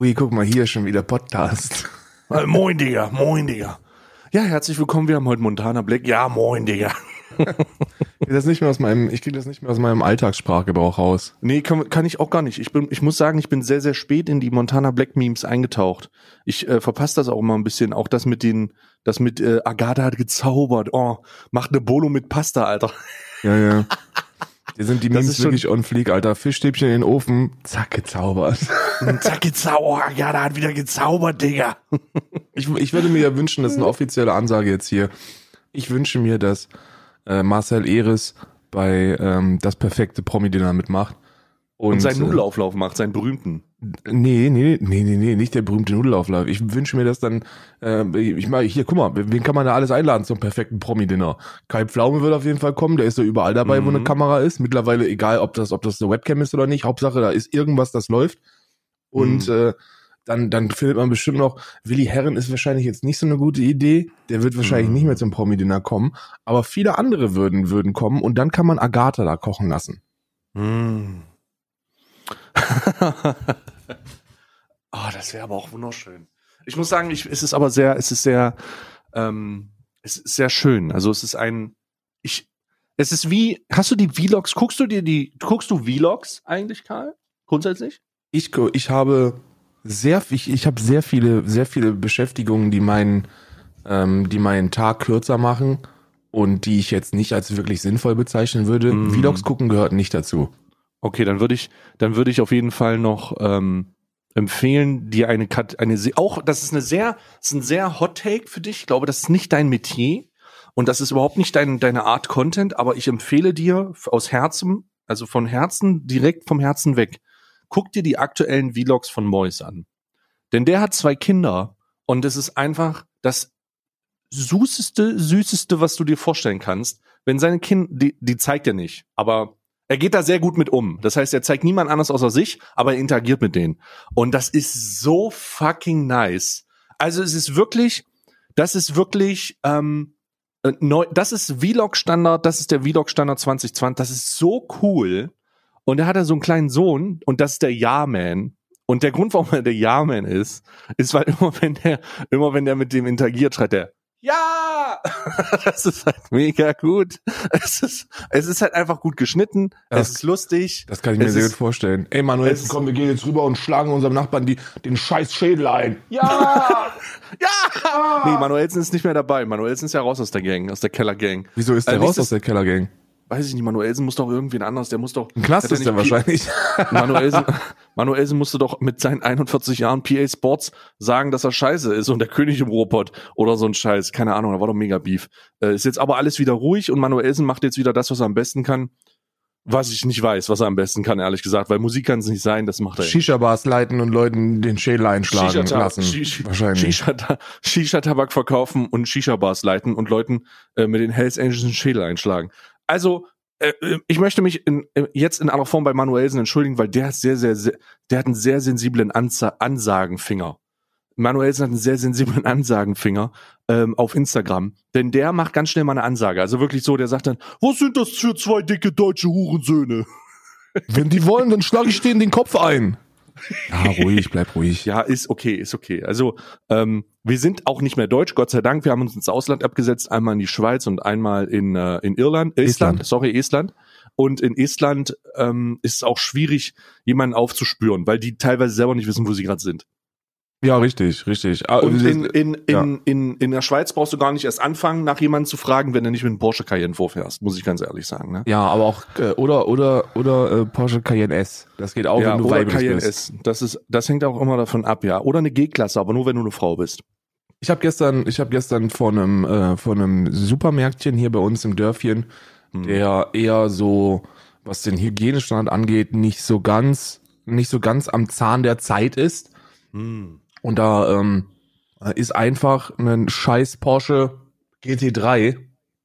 Wie? Ui, guck mal, hier schon wieder Podcast. Äh, moin, Digga, moin, Digga. Ja, herzlich willkommen, wir haben heute Montana Black. Ja, moin, Digga. Ich krieg das nicht mehr aus meinem, ich krieg das nicht mehr aus meinem Alltagssprachgebrauch raus. Nee, kann, kann ich auch gar nicht. Ich bin, ich muss sagen, ich bin sehr, sehr spät in die Montana Black Memes eingetaucht. Ich äh, verpasse das auch immer ein bisschen. Auch das mit den, das mit äh, Agatha hat gezaubert. Oh, macht eine Bolo mit Pasta, Alter. Ja, ja. Hier sind die Das Memes wirklich on fleek, Alter. Fischstäbchen in den Ofen, zack, gezaubert. Zack, gezaubert. Agatha hat wieder gezaubert, Digga. Ich, ich würde mir ja wünschen, das ist eine offizielle Ansage jetzt hier. Ich wünsche mir, dass äh, Marcel Eris bei ähm, das perfekte Promi-Dinner mitmacht. Und, seinen äh, Nudelauflauf macht, seinen berühmten. Nee, nee, nee, nee, nee, nicht der berühmte Nudelauflauf. Ich wünsche mir das dann, äh, ich meine, hier, guck mal, wen kann man da alles einladen zum perfekten Promi-Dinner? Kai Pflaume wird auf jeden Fall kommen, der ist ja überall dabei, wo Mhm. eine Kamera ist. Mittlerweile, egal, ob das, ob das eine Webcam ist oder nicht, Hauptsache, da ist irgendwas, das läuft. Und Mhm. äh, dann, dann findet man bestimmt noch, Willi Herren ist wahrscheinlich jetzt nicht so eine gute Idee. Der wird wahrscheinlich Mhm. nicht mehr zum Promi-Dinner kommen. Aber viele andere würden, würden kommen und dann kann man Agatha da kochen lassen. Mm. oh, das wäre aber auch wunderschön. Ich muss sagen, ich, es ist aber sehr, es ist sehr, ähm, es ist sehr schön. Also es ist ein, ich, es ist wie, hast du die Vlogs, guckst du dir die, guckst du Vlogs eigentlich, Karl? Grundsätzlich? Ich, ich habe sehr, ich, ich habe sehr viele, sehr viele Beschäftigungen, die meinen, ähm, die meinen Tag kürzer machen und die ich jetzt nicht als wirklich sinnvoll bezeichnen würde. Mhm. Vlogs gucken gehört nicht dazu. Okay, dann würde ich, dann würde ich auf jeden Fall noch ähm, empfehlen, dir eine Kat eine auch, das ist eine sehr, ist ein sehr Hot Take für dich. Ich glaube, das ist nicht dein Metier und das ist überhaupt nicht dein, deine Art Content, aber ich empfehle dir aus Herzen, also von Herzen, direkt vom Herzen weg, guck dir die aktuellen Vlogs von Mois an. Denn der hat zwei Kinder und es ist einfach das süßeste, süßeste, was du dir vorstellen kannst. Wenn seine Kinder, die, die zeigt er nicht, aber er geht da sehr gut mit um. Das heißt, er zeigt niemand anders außer sich, aber er interagiert mit denen. Und das ist so fucking nice. Also es ist wirklich, das ist wirklich, ähm, äh, neu, das ist Vlog-Standard, das ist der Vlog-Standard 2020. Das ist so cool. Und er hat ja so einen kleinen Sohn und das ist der Ja-Man. Und der Grund, warum er der Ja-Man ist, ist, weil immer wenn der, immer wenn der mit dem interagiert, schreit der, ja! das ist halt mega gut. Es ist, es ist halt einfach gut geschnitten. Das- es ist lustig. Das kann ich mir Es sehr ist- gut vorstellen. Ey Manuel, komm, wir gehen jetzt rüber und schlagen unserem Nachbarn die, den scheiß Schädel ein. Ja! Ja! Nee, Manuelsen ist nicht mehr dabei. Manuelsen ist ja raus aus der Gang, aus der Keller-Gang. Wieso ist der Äh, raus aus der Kellergang? Weiß ich nicht, Manuelsen muss doch irgendwen anders, der muss doch. Ein er ist der wahrscheinlich. Manuelsen, Manuelsen musste doch mit seinen 41 Jahren PA Sports sagen, dass er scheiße ist und der König im Robot oder so ein Scheiß. Keine Ahnung, da war doch mega Beef. Äh, ist jetzt aber alles wieder ruhig und Manuelsen macht jetzt wieder das, was er am besten kann. Was ich nicht weiß, was er am besten kann, ehrlich gesagt, weil Musik kann es nicht sein, das macht er. Shisha-Bars leiten und Leuten den Schädel einschlagen Shisha-Tabak- lassen. Shish- wahrscheinlich. Shisha- Shisha-Tabak verkaufen und Shisha-Bars leiten und Leuten äh, mit den Hells Angels den Schädel einschlagen. Also, äh, äh, ich möchte mich in, äh, jetzt in aller Form bei Manuelsen entschuldigen, weil der hat sehr, sehr, sehr der hat einen sehr sensiblen Anza Ansagenfinger. Manuelsen hat einen sehr sensiblen Ansagenfinger ähm, auf Instagram, denn der macht ganz schnell mal eine Ansage. Also wirklich so, der sagt dann, was sind das für zwei dicke deutsche Hurensöhne? Wenn die wollen, dann schlage ich denen den Kopf ein. Ja, ruhig, bleib ruhig. Ja, ist okay, ist okay. Also ähm, wir sind auch nicht mehr deutsch, Gott sei Dank. Wir haben uns ins Ausland abgesetzt, einmal in die Schweiz und einmal in, äh, in Irland, Estland, Estland. sorry, Estland. Und in Estland ähm, ist es auch schwierig, jemanden aufzuspüren, weil die teilweise selber nicht wissen, wo sie gerade sind. Ja, richtig, richtig. Ah, Und in, in, in, ja. in, in der Schweiz brauchst du gar nicht erst anfangen, nach jemandem zu fragen, wenn du nicht mit einem Porsche Cayenne vorfährst, muss ich ganz ehrlich sagen. Ne? ja, aber auch äh, oder oder oder äh, Porsche Cayenne S. Das geht auch, ja, wenn du oder Cayenne bist. S. Das ist, das hängt auch immer davon ab, ja. Oder eine G-Klasse, aber nur wenn du eine Frau bist. Ich habe gestern, ich habe gestern vor einem äh, vor einem Supermärktchen hier bei uns im Dörfchen, Hm. der eher so was den Hygienestand angeht, nicht so ganz nicht so ganz am Zahn der Zeit ist. Hm. Und da ähm, ist einfach ein scheiß Porsche GT3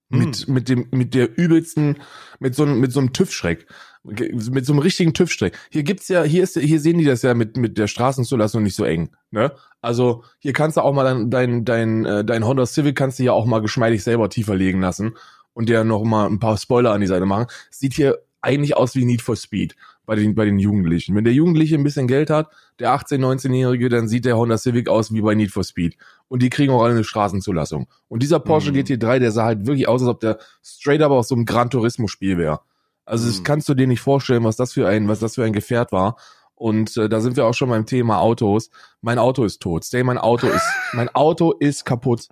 mit, mit dem, mit der übelsten, mit so einem, mit so einem TÜV-Schreck. Mit so einem richtigen TÜV-Schreck. Hier gibt's ja, hier ist, hier sehen die das ja mit, mit der Straßenzulassung nicht so eng, ne? Also, hier kannst du auch mal dein, dein, dein, äh, dein Honda Civic kannst du ja auch mal geschmeidig selber tiefer legen lassen und dir noch mal ein paar Spoiler an die Seite machen. Sieht hier eigentlich aus wie Need for Speed. Bei den, bei den Jugendlichen. Wenn der Jugendliche ein bisschen Geld hat, der 18-, 19-Jährige, dann sieht der Honda Civic aus wie bei Need for Speed. Und die kriegen auch alle eine Straßenzulassung. Und dieser Porsche Mhm. GT3, der sah halt wirklich aus, als ob der straight up aus so einem Gran Turismo Spiel wäre. Also das Mhm. kannst du dir nicht vorstellen, was das für ein, was das für ein Gefährt war. Und äh, da sind wir auch schon beim Thema Autos. Mein Auto ist tot. Stay, mein Auto ist, mein Auto ist kaputt.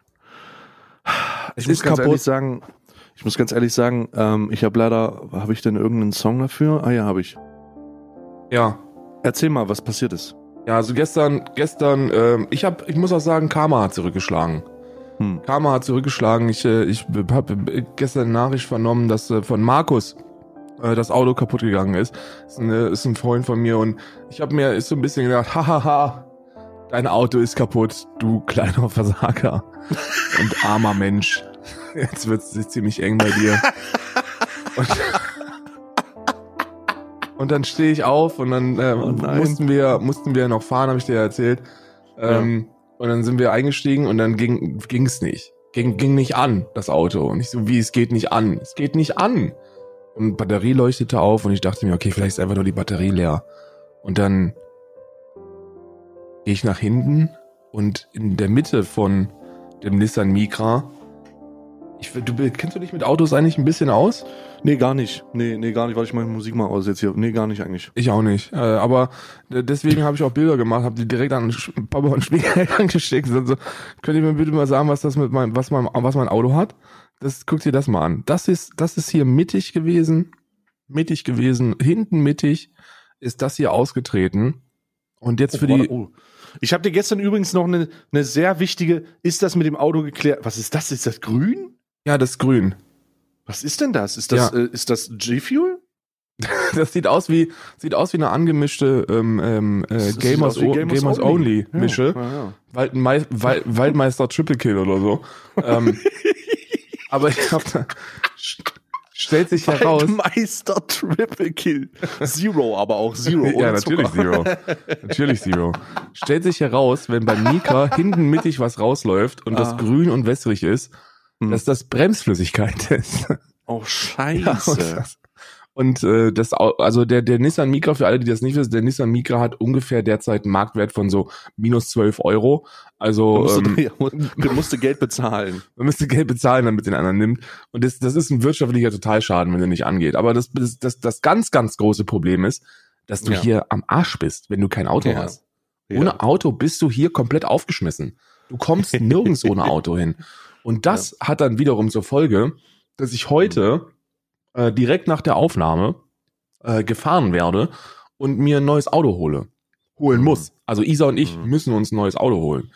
Es Ich muss ist ganz kaputt. ehrlich sagen, ich muss ganz ehrlich sagen, ähm, ich habe leider, habe ich denn irgendeinen Song dafür? Ah ja, habe ich. Ja. Erzähl mal, was passiert ist. Ja, also gestern, gestern, ähm, ich habe, ich muss auch sagen, Karma hat zurückgeschlagen. Hm. Karma hat zurückgeschlagen. Ich, äh, ich habe gestern eine Nachricht vernommen, dass äh, von Markus äh, das Auto kaputt gegangen ist. Ist, eine, ist ein Freund von mir und ich habe mir ist so ein bisschen gedacht, hahaha, dein Auto ist kaputt, du kleiner Versager und armer Mensch. Jetzt wird's ziemlich eng bei dir. Und, und dann stehe ich auf und dann äh, Oh mussten wir mussten wir noch fahren, habe ich dir erzählt. Ähm, Und dann sind wir eingestiegen und dann ging ging's nicht. Ging, ging nicht an, das Auto. Und ich so, wie, es geht nicht an. Es geht nicht an. Und Batterie leuchtete auf und ich dachte mir, okay, vielleicht ist einfach nur die Batterie leer. Und dann gehe ich nach hinten und in der Mitte von dem Nissan Micra. Ich, du kennst du dich mit Autos eigentlich ein bisschen aus? Nee, gar nicht. Nee, nee, gar nicht, weil ich meine Musik mal aus jetzt hier. Nee, gar nicht eigentlich. Ich auch nicht. Äh, aber deswegen habe ich auch Bilder gemacht, habe die direkt an Sch- Papa und Schwiegereltern geschickt. Und so, könnt ihr mir bitte mal sagen, was das mit meinem, was mein, was mein Auto hat? Das guckt dir das mal an. Das ist, das ist hier mittig gewesen, mittig gewesen, hinten mittig ist das hier ausgetreten. Und jetzt für die, Oh. Ich habe dir gestern übrigens noch eine, eine sehr wichtige, ist das mit dem Auto geklärt? Was ist das? Ist das grün? ja, das ist grün. Was ist denn das? Ist das, Ja. äh, ist das G-Fuel? Das sieht aus wie, sieht aus wie eine angemischte ähm, ähm, äh, Das Gamers, o Gamers Only, Ja, Mische. Ja, ja. Waldmei Wald Waldmeister Triple Kill oder so. ähm, aber ich hab da, stellt sich heraus. Meister Triple Kill. Zero aber auch. Zero. ja, natürlich. Zero. natürlich Zero. Stellt sich heraus, wenn bei Mika hinten mittig was rausläuft und das Ah. grün und wässrig ist, Hm. dass das Bremsflüssigkeit ist. Oh, Ja, scheiße. das, und äh, das, also der, der Nissan Micra, für alle, die das nicht wissen, der Nissan Micra hat ungefähr derzeit einen Marktwert von so minus 12 Euro. Also musst, ähm, ja, du musst Geld bezahlen. man müsste Geld bezahlen, damit den anderen nimmt. Und das, das ist ein wirtschaftlicher Totalschaden, wenn der nicht angeht. Aber das, das, das, das ganz, ganz große Problem ist, dass du Ja. hier am Arsch bist, wenn du kein Auto Ja. hast. Ohne Auto bist du hier komplett aufgeschmissen. Du kommst nirgends ohne Auto hin. Und das hat dann wiederum zur Folge, dass ich heute äh, direkt nach der Aufnahme äh, gefahren werde und mir ein neues Auto hole. Holen Mhm. muss. Also Isa und ich Mhm. müssen uns ein neues Auto holen.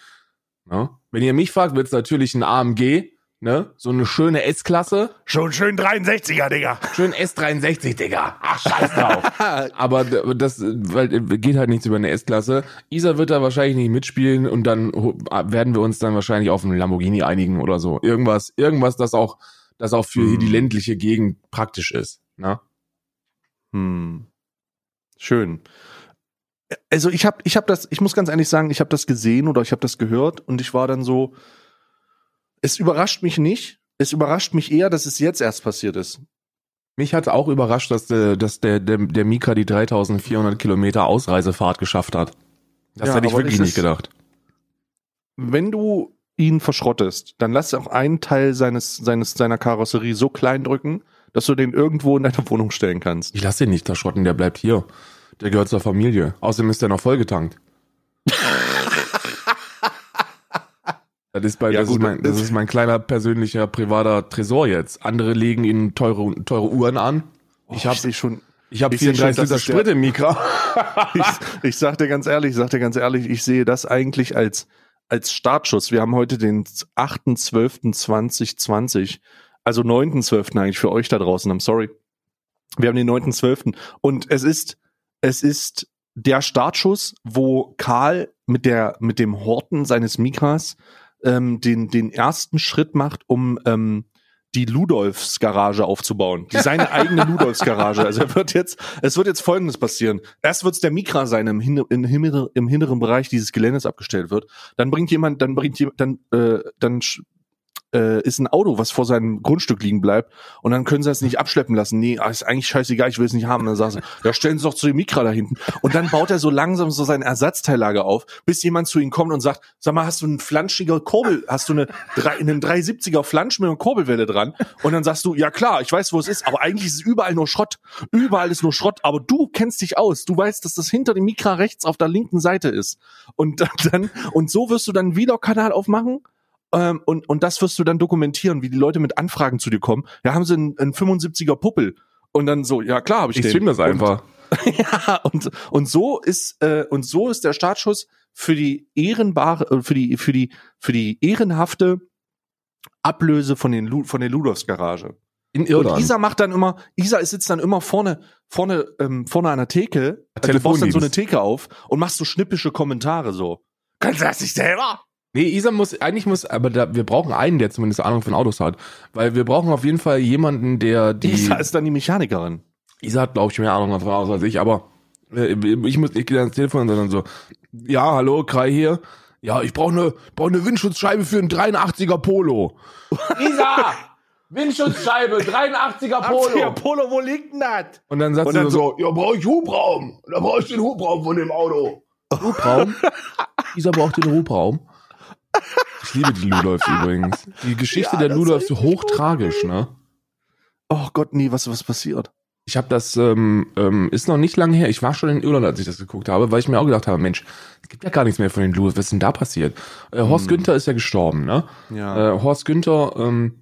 Ja? Wenn ihr mich fragt, wird es natürlich ein AMG, ne? So eine schöne S-Klasse. Schon schön 63er, Digga. Schön S63, Digga. Ach, scheiß drauf. Aber das weil, geht halt nichts über eine S-Klasse. Isa wird da wahrscheinlich nicht mitspielen und dann ho- werden wir uns dann wahrscheinlich auf einen Lamborghini einigen oder so. Irgendwas, irgendwas, das auch, das auch für Hm. die ländliche Gegend praktisch ist. Ne? Hm. Schön. Also ich habe, ich habe das, ich muss ganz ehrlich sagen, ich habe das gesehen oder ich habe das gehört und ich war dann so, es überrascht mich nicht. Es überrascht mich eher, dass es jetzt erst passiert ist. Mich hat auch überrascht, dass der, dass der, der, der Mika die 3400 Kilometer Ausreisefahrt geschafft hat. Das Ja, hätte ich wirklich nicht gedacht. Wenn du ihn verschrottest, dann lass auch einen Teil seines, seines, seiner Karosserie so klein drücken, dass du den irgendwo in deine Wohnung stellen kannst. Ich lasse ihn nicht verschrotten, der bleibt hier. Der gehört zur Familie. Außerdem ist der noch vollgetankt. Das ist, bei, Ja, das, gut, ist mein, das ist mein kleiner persönlicher privater Tresor jetzt. Andere legen ihnen teure, teure Uhren an. Ich Oh, habe sehe schon, ich hab ich seh schon, 34 das Liter Sprit im Mikro. ich, ich sag dir ganz ehrlich, ich sag dir ganz ehrlich, ich sehe das eigentlich als, als Startschuss. Wir haben heute den 8.12.2020, also 9.12. eigentlich für euch da draußen, I'm sorry. Wir haben den 9.12. und es ist, es ist der Startschuss, wo Karl mit der, mit dem Horten seines Mikras ähm, den, den ersten Schritt macht, um ähm, die Ludolfs Garage aufzubauen. Die seine eigene Ludolfs Garage. Also er wird jetzt, es wird jetzt folgendes passieren. Erst wird es der Mikra sein, im, hin, im, im hinteren Bereich dieses Geländes abgestellt wird. Dann bringt jemand, dann bringt jemand, dann, äh, dann äh, ist ein Auto, was vor seinem Grundstück liegen bleibt und dann können sie es nicht abschleppen lassen. Nee, ah, ist eigentlich scheißegal, ich will es nicht haben. Und dann sagen sie, ja, stellen Sie doch zu dem Mikra da hinten. Und dann baut er so langsam so seine Ersatzteillager auf, bis jemand zu ihm kommt und sagt, sag mal, hast du einen flanschiger Kurbel, hast du eine, einen 370er Flansch mit einer Kurbelwelle dran? Und dann sagst du, ja klar, ich weiß, wo es ist, aber eigentlich ist es überall nur Schrott. Überall ist nur Schrott, aber du kennst dich aus. Du weißt, dass das hinter dem Mikra rechts auf der linken Seite ist. Und dann, und so wirst du dann wieder Kanal aufmachen ähm, und, und das wirst du dann dokumentieren, wie die Leute mit Anfragen zu dir kommen. Ja, haben sie einen, einen 75er Puppel. Und dann so, ja klar, habe ich, Ich den. stream das einfach. Und, ja, und, und so ist äh, und so ist der Startschuss für die ehrenbare, äh, für die für die für die ehrenhafte Ablöse von den Lu von der Ludolfs Garage. In Und. Isa macht dann immer, Isa sitzt dann immer vorne, vorne, ähm, vorne an der Theke. Also du baust dann so eine. Theke auf und machst so schnippische Kommentare so. Kannst du das nicht selber? Nee, Isa muss, eigentlich muss, aber da, wir brauchen einen, der zumindest Ahnung von Autos hat. Weil wir brauchen auf jeden Fall jemanden, der die. Isa ist dann die Mechanikerin. Isa hat, glaube ich, mehr Ahnung davon aus als ich, aber äh, ich muss, ich gehe ans Telefon und dann so, ja, hallo, Kai hier. Ja, ich brauche eine brauch ne Windschutzscheibe für einen 83er Polo. Isa! Windschutzscheibe, 83er Polo. Polo, wo liegt denn das? Und dann sagt Und sie dann so, ja, brauche ich Hubraum. Da brauche ich den Hubraum von dem Auto. Hubraum? Isa braucht den Hubraum. Ich liebe die Ludolfs übrigens. Die Geschichte Ja, der Ludolfs hochtragisch, ne? Oh Gott, nee, was, was passiert? Ich habe das, ähm, ähm, ist noch nicht lange her. Ich war schon in Irland, als ich das geguckt habe, weil ich mir auch gedacht habe, Mensch, es gibt ja gar nichts mehr von den Ludolfs. Was ist denn da passiert? Äh, Horst Hm. Günther ist ja gestorben, ne? Ja. Äh, Horst Günther, ähm,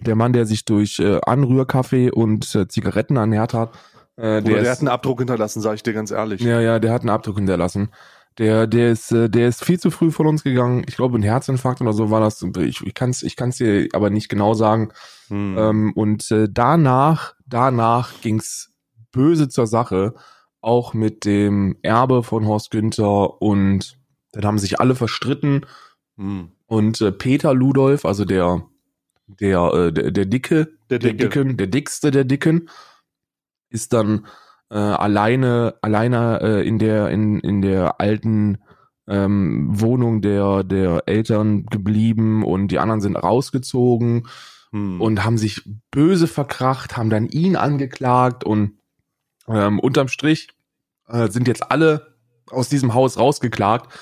der Mann, der sich durch äh, Anrührkaffee und äh, Zigaretten ernährt hat, äh, Oder der, ist- hat einen Abdruck hinterlassen, sag ich dir ganz ehrlich. Ja, ja, der hat einen Abdruck hinterlassen. Der, der ist, äh, der ist viel zu früh von uns gegangen. Ich glaube, ein Herzinfarkt oder so war das. Ich, ich kann es, ich kann's dir aber nicht genau sagen. Hm. Ähm, und äh, danach, danach ging's böse zur Sache, auch mit dem Erbe von Horst Günther und dann haben sich alle verstritten Hm. und äh, Peter Ludolf, also der, der, äh, der, der Dicke, Der der Dicke. Dicken, der dickste der Dicken, ist dann äh, alleine, alleine äh, in der, in, in der alten ähm, Wohnung der, der Eltern geblieben und die anderen sind rausgezogen Hm. und haben sich böse verkracht, haben dann ihn angeklagt und ähm, unterm Strich äh, sind jetzt alle aus diesem Haus rausgeklagt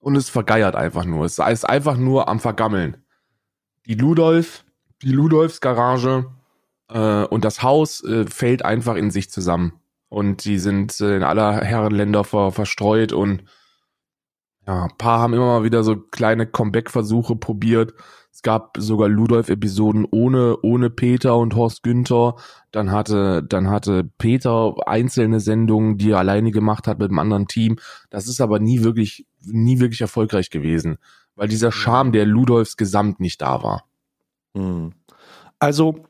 und es vergeiert einfach nur. Es ist einfach nur am Vergammeln. Die Ludolf, die Ludolfs Garage äh, und das Haus äh, fällt einfach in sich zusammen. Und die sind äh, in aller Herren Länder ver verstreut und ja, ein paar haben immer mal wieder so kleine Comeback-Versuche probiert. Es gab sogar Ludolf-Episoden ohne, ohne Peter und Horst Günther. Dann hatte, dann hatte Peter einzelne Sendungen, die er alleine gemacht hat mit einem anderen Team. Das ist aber nie wirklich, nie wirklich erfolgreich gewesen, weil dieser Charme der Ludolfs gesamt nicht da war. Hm. Also,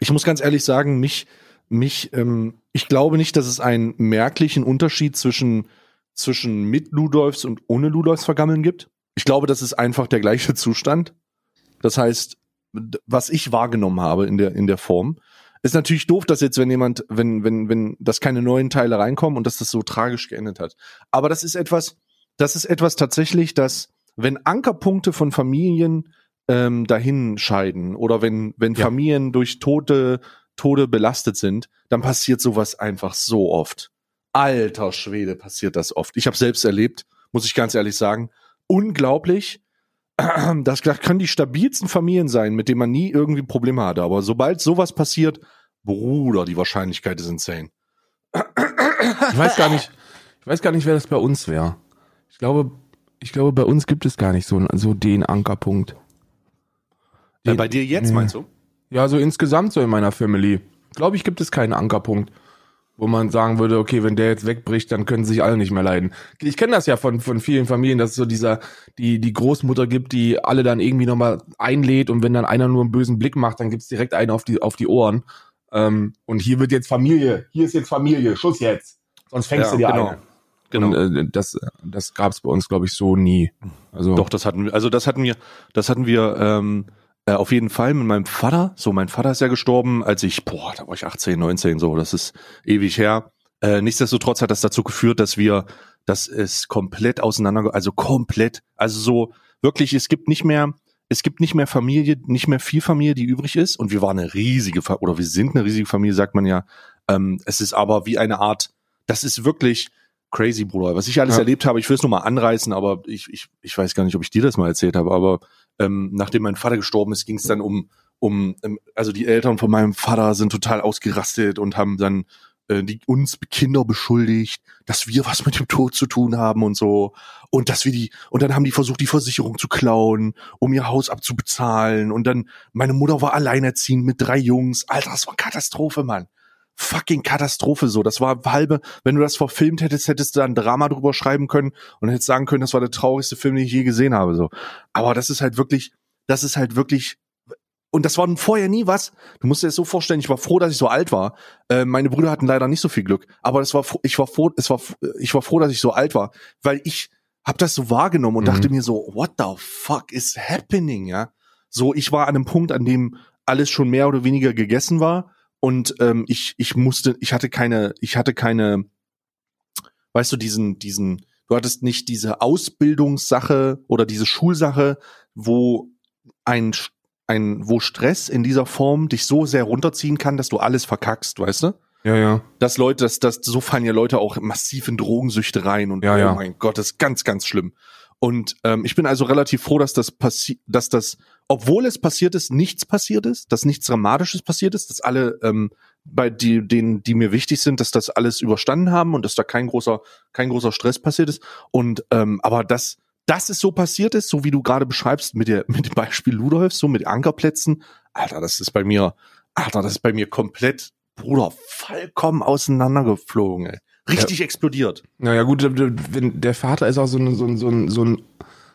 ich muss ganz ehrlich sagen, mich, mich, ähm, ich glaube nicht, dass es einen merklichen Unterschied zwischen, zwischen mit Ludolfs und ohne Ludolfs vergammeln gibt. Ich glaube, das ist einfach der gleiche Zustand. Das heißt, was ich wahrgenommen habe in der, in der Form, ist natürlich doof, dass jetzt, wenn jemand, wenn, wenn, wenn, dass keine neuen Teile reinkommen und dass das so tragisch geendet hat. Aber das ist etwas, das ist etwas tatsächlich, dass, wenn Ankerpunkte von Familien ähm, dahin scheiden oder wenn, wenn Ja. Familien durch Tote, Tode belastet sind, dann passiert sowas einfach so oft. Alter Schwede, passiert das oft. Ich habe selbst erlebt, muss ich ganz ehrlich sagen. Unglaublich. Das, das können die stabilsten Familien sein, mit denen man nie irgendwie Probleme hatte. Aber sobald sowas passiert, Bruder, die Wahrscheinlichkeit ist insane. Ich weiß gar nicht, ich weiß gar nicht, wer das bei uns wäre. Ich glaube, ich glaube, bei uns gibt es gar nicht so, so den Ankerpunkt. Äh, bei dir jetzt, Nee. meinst du? Ja, so insgesamt so in meiner Family. Glaube ich, gibt es keinen Ankerpunkt, wo man sagen würde, okay, wenn der jetzt wegbricht, dann können sich alle nicht mehr leiden. Ich kenne das ja von, von vielen Familien, dass es so dieser, die, die Großmutter gibt, die alle dann irgendwie nochmal einlädt und wenn dann einer nur einen bösen Blick macht, dann gibt's direkt einen auf die, auf die Ohren. Ähm, und hier wird jetzt Familie, hier ist jetzt Familie, Schuss jetzt. Sonst fängst Ja, du dir genau. eine. Genau. Und, äh, das, das gab's bei uns, glaube ich, so nie. Also Doch, das hatten wir, also das hatten wir, das hatten wir ähm, äh, auf jeden Fall mit meinem Vater. So, mein Vater ist ja gestorben, als ich, boah, da war ich 18, 19, so, das ist ewig her. Äh, nichtsdestotrotz hat das dazu geführt, dass wir, dass es komplett auseinander, also komplett, also so wirklich, es gibt nicht mehr, es gibt nicht mehr Familie, nicht mehr viel Familie, die übrig ist. Und wir waren eine riesige, Fa oder wir sind eine riesige Familie, sagt man ja. Ähm, es ist aber wie eine Art, das ist wirklich crazy, Bruder. Was ich alles Ja. erlebt habe, ich will es nur mal anreißen, aber ich, ich, ich weiß gar nicht, ob ich dir das mal erzählt habe, aber ähm, nachdem mein Vater gestorben ist, ging es dann um, um, ähm, also die Eltern von meinem Vater sind total ausgerastet und haben dann äh, die uns Kinder beschuldigt, dass wir was mit dem Tod zu tun haben und so und dass wir die und dann haben die versucht die Versicherung zu klauen, um ihr Haus abzubezahlen und dann meine Mutter war alleinerziehend mit drei Jungs. Alter, das war Katastrophe, Mann. Fucking Katastrophe so. Das war halbe, wenn du das verfilmt hättest, hättest du da ein Drama drüber schreiben können und hättest sagen können, das war der traurigste Film, den ich je gesehen habe so. Aber das ist halt wirklich, das ist halt wirklich und das war vorher nie was. Du musst dir das so vorstellen, ich war froh, dass ich so alt war. Äh, meine Brüder hatten leider nicht so viel Glück, aber das war froh- ich war froh, es war ich war froh, dass ich so alt war, weil ich hab das so wahrgenommen und Mhm. dachte mir so, what the fuck is happening, ja? So, ich war an einem Punkt, an dem alles schon mehr oder weniger gegessen war und ähm, ich ich musste, ich hatte keine, ich hatte keine, weißt du, diesen diesen, du hattest nicht diese Ausbildungssache oder diese Schulsache, wo ein ein, wo Stress in dieser Form dich so sehr runterziehen kann, dass du alles verkackst, weißt du? Ja, ja. Dass Leute, dass, dass so fallen ja Leute auch massiv in Drogensüchte rein und Ja, oh ja. mein Gott, das ist ganz, ganz schlimm. Und ähm, ich bin also relativ froh, dass das passiert, dass das, obwohl es passiert ist, nichts passiert ist, dass nichts Dramatisches passiert ist, dass alle ähm, bei die, denen, die mir wichtig sind, dass das alles überstanden haben und dass da kein großer, kein großer Stress passiert ist. Und ähm, aber dass dass es so passiert ist, so wie du gerade beschreibst mit der mit dem Beispiel Ludolf, so mit Ankerplätzen, Alter, das ist bei mir, Alter, das ist bei mir komplett, Bruder, vollkommen auseinandergeflogen, ey. Richtig explodiert. Naja, gut, wenn der Vater ist auch so ein, so ein, so ein, so ein,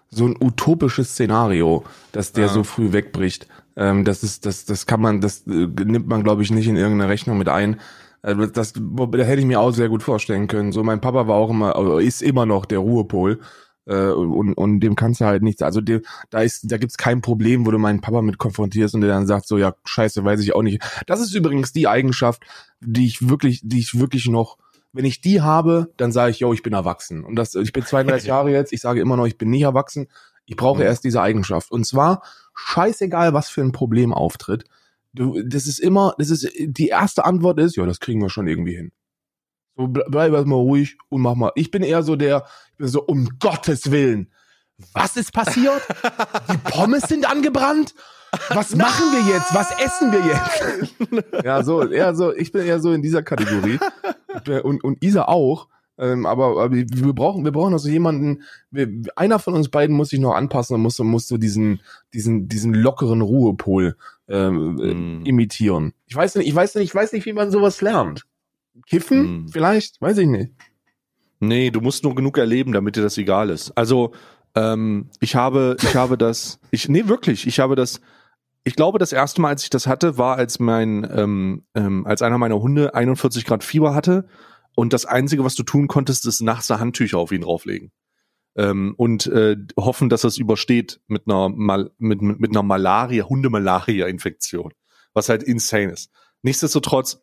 so ein utopisches Szenario, dass der Ja. so früh wegbricht. Ähm, das ist, das, das kann man, das äh, nimmt man, glaube ich, nicht in irgendeine Rechnung mit ein. Äh, Das, da hätte ich mir auch sehr gut vorstellen können. So, mein Papa war auch immer, äh, ist immer noch der Ruhepol. Äh, und, und dem kannst du halt nichts. Also dem, da ist, da gibt's kein Problem, wo du meinen Papa mit konfrontierst und der dann sagt so, ja, scheiße, weiß ich auch nicht. Das ist übrigens die Eigenschaft, die ich wirklich, die ich wirklich noch, wenn ich die habe, dann sage ich, yo, ich bin erwachsen. Und das, ich bin 32 Jahre jetzt, ich sage immer noch, ich bin nicht erwachsen. Ich brauche Mhm. erst diese Eigenschaft. Und zwar scheißegal, was für ein Problem auftritt. Du, das ist immer, das ist, die erste Antwort ist, ja, das kriegen wir schon irgendwie hin. So, ble- bleib erstmal ruhig und mach mal. Ich bin eher so der, ich bin so, um Gottes Willen. Was ist passiert? Die Pommes sind angebrannt? Was machen wir jetzt? Was essen wir jetzt? ja, so, eher so, ich bin eher so in dieser Kategorie. Und, und Isa auch. Ähm, aber, aber wir brauchen, wir brauchen also jemanden, wir, einer von uns beiden muss sich noch anpassen und muss, muss so diesen, diesen, diesen lockeren Ruhepol ähm, Mm. äh, imitieren. Ich weiß nicht, ich weiß nicht, ich weiß nicht, wie man sowas lernt. Kiffen? Mm. Vielleicht? Weiß ich nicht. Nee, du musst nur genug erleben, damit dir das egal ist. Also, ähm, ich habe, ich habe das, ich, nee, wirklich, ich habe das, ich glaube, das erste Mal, als ich das hatte, war, als mein, ähm, ähm, als einer meiner Hunde 41 Grad Fieber hatte und das Einzige, was du tun konntest, ist nachts Handtücher auf ihn drauflegen. Ähm, und äh, hoffen, dass es übersteht mit einer, Mal mit, mit, mit einer Malaria, Hundemalaria-Infektion, was halt insane ist. Nichtsdestotrotz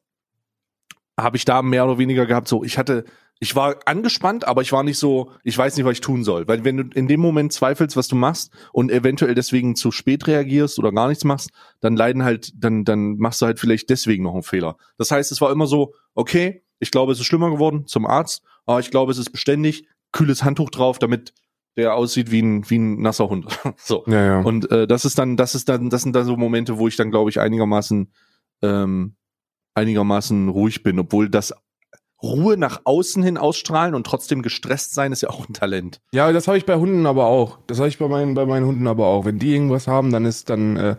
habe ich da mehr oder weniger gehabt, so, ich hatte, ich war angespannt, aber ich war nicht so, ich weiß nicht, was ich tun soll. Weil wenn du in dem Moment zweifelst, was du machst und eventuell deswegen zu spät reagierst oder gar nichts machst, dann leiden halt, dann, dann machst du halt vielleicht deswegen noch einen Fehler. Das heißt, es war immer so, okay, ich glaube, es ist schlimmer geworden zum Arzt, aber ich glaube, es ist beständig, kühles Handtuch drauf, damit der aussieht wie ein, wie ein nasser Hund. so. Ja, ja. Und äh, das ist dann, das ist dann, das sind dann so Momente, wo ich dann, glaube ich, einigermaßen, ähm, einigermaßen ruhig bin, obwohl das Ruhe nach außen hin ausstrahlen und trotzdem gestresst sein, ist ja auch ein Talent. Ja, das habe ich bei Hunden aber auch. Das habe ich bei meinen, bei meinen Hunden aber auch. Wenn die irgendwas haben, dann ist dann, äh,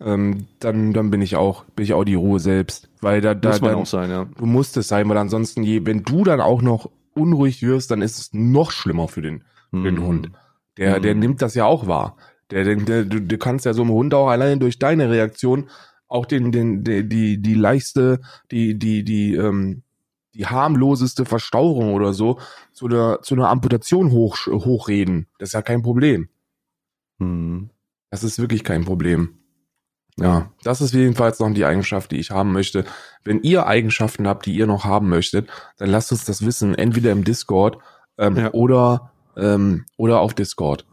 ähm, dann, dann bin ich auch, bin ich auch die Ruhe selbst. Weil da, da, Muss man dann, auch sein, ja. du musst es sein, weil ansonsten, je, wenn du dann auch noch unruhig wirst, dann ist es noch schlimmer für den, für den Mhm. Hund. Der, der Mhm. nimmt das ja auch wahr. Der, der, der, du, du kannst ja so einem Hund auch alleine durch deine Reaktion auch den, den, die, die, die leichte, die, die, die, ähm, die harmloseste Verstauchung oder so zu einer, zu einer Amputation hoch, hochreden. Das ist ja kein Problem. Mhm. Das ist wirklich kein Problem. Ja, das ist jedenfalls noch die Eigenschaft, die ich haben möchte. Wenn ihr Eigenschaften habt, die ihr noch haben möchtet, dann lasst uns das wissen, entweder im Discord ähm, Ja. oder ähm, oder auf Discord.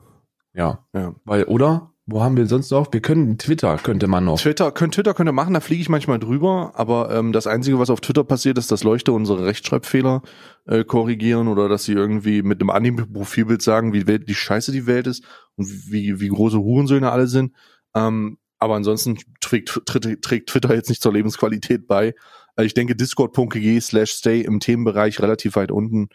Ja, Ja. weil oder Wo haben wir sonst noch? Wir können Twitter könnte man noch. Twitter, könnt, Twitter könnte machen, da fliege ich manchmal drüber, aber ähm, das Einzige, was auf Twitter passiert, ist, dass Leuchte unsere Rechtschreibfehler äh, korrigieren oder dass sie irgendwie mit einem Anime-Profilbild sagen, wie die scheiße die Welt ist und wie, wie große Hurensöhne alle sind. Ähm, aber ansonsten trägt, trägt, trägt Twitter jetzt nicht zur Lebensqualität bei. Also ich denke, discord.gg slash stay im Themenbereich relativ weit unten.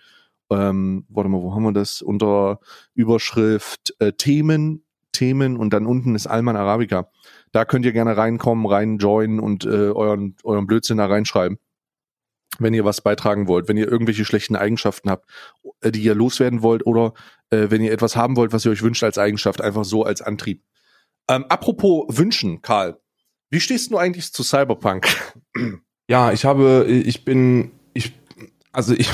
Ähm, warte mal, wo haben wir das? Unter Überschrift äh, Themen Themen und dann unten ist Alman Arabica. Da könnt ihr gerne reinkommen, rein joinen und äh, euren, euren Blödsinn da reinschreiben. Wenn ihr was beitragen wollt, wenn ihr irgendwelche schlechten Eigenschaften habt, äh, die ihr loswerden wollt oder äh, wenn ihr etwas haben wollt, was ihr euch wünscht als Eigenschaft, einfach so als Antrieb. Ähm, apropos Wünschen, Karl, wie stehst du eigentlich zu Cyberpunk? Ja, ich habe, ich bin, ich, also ich,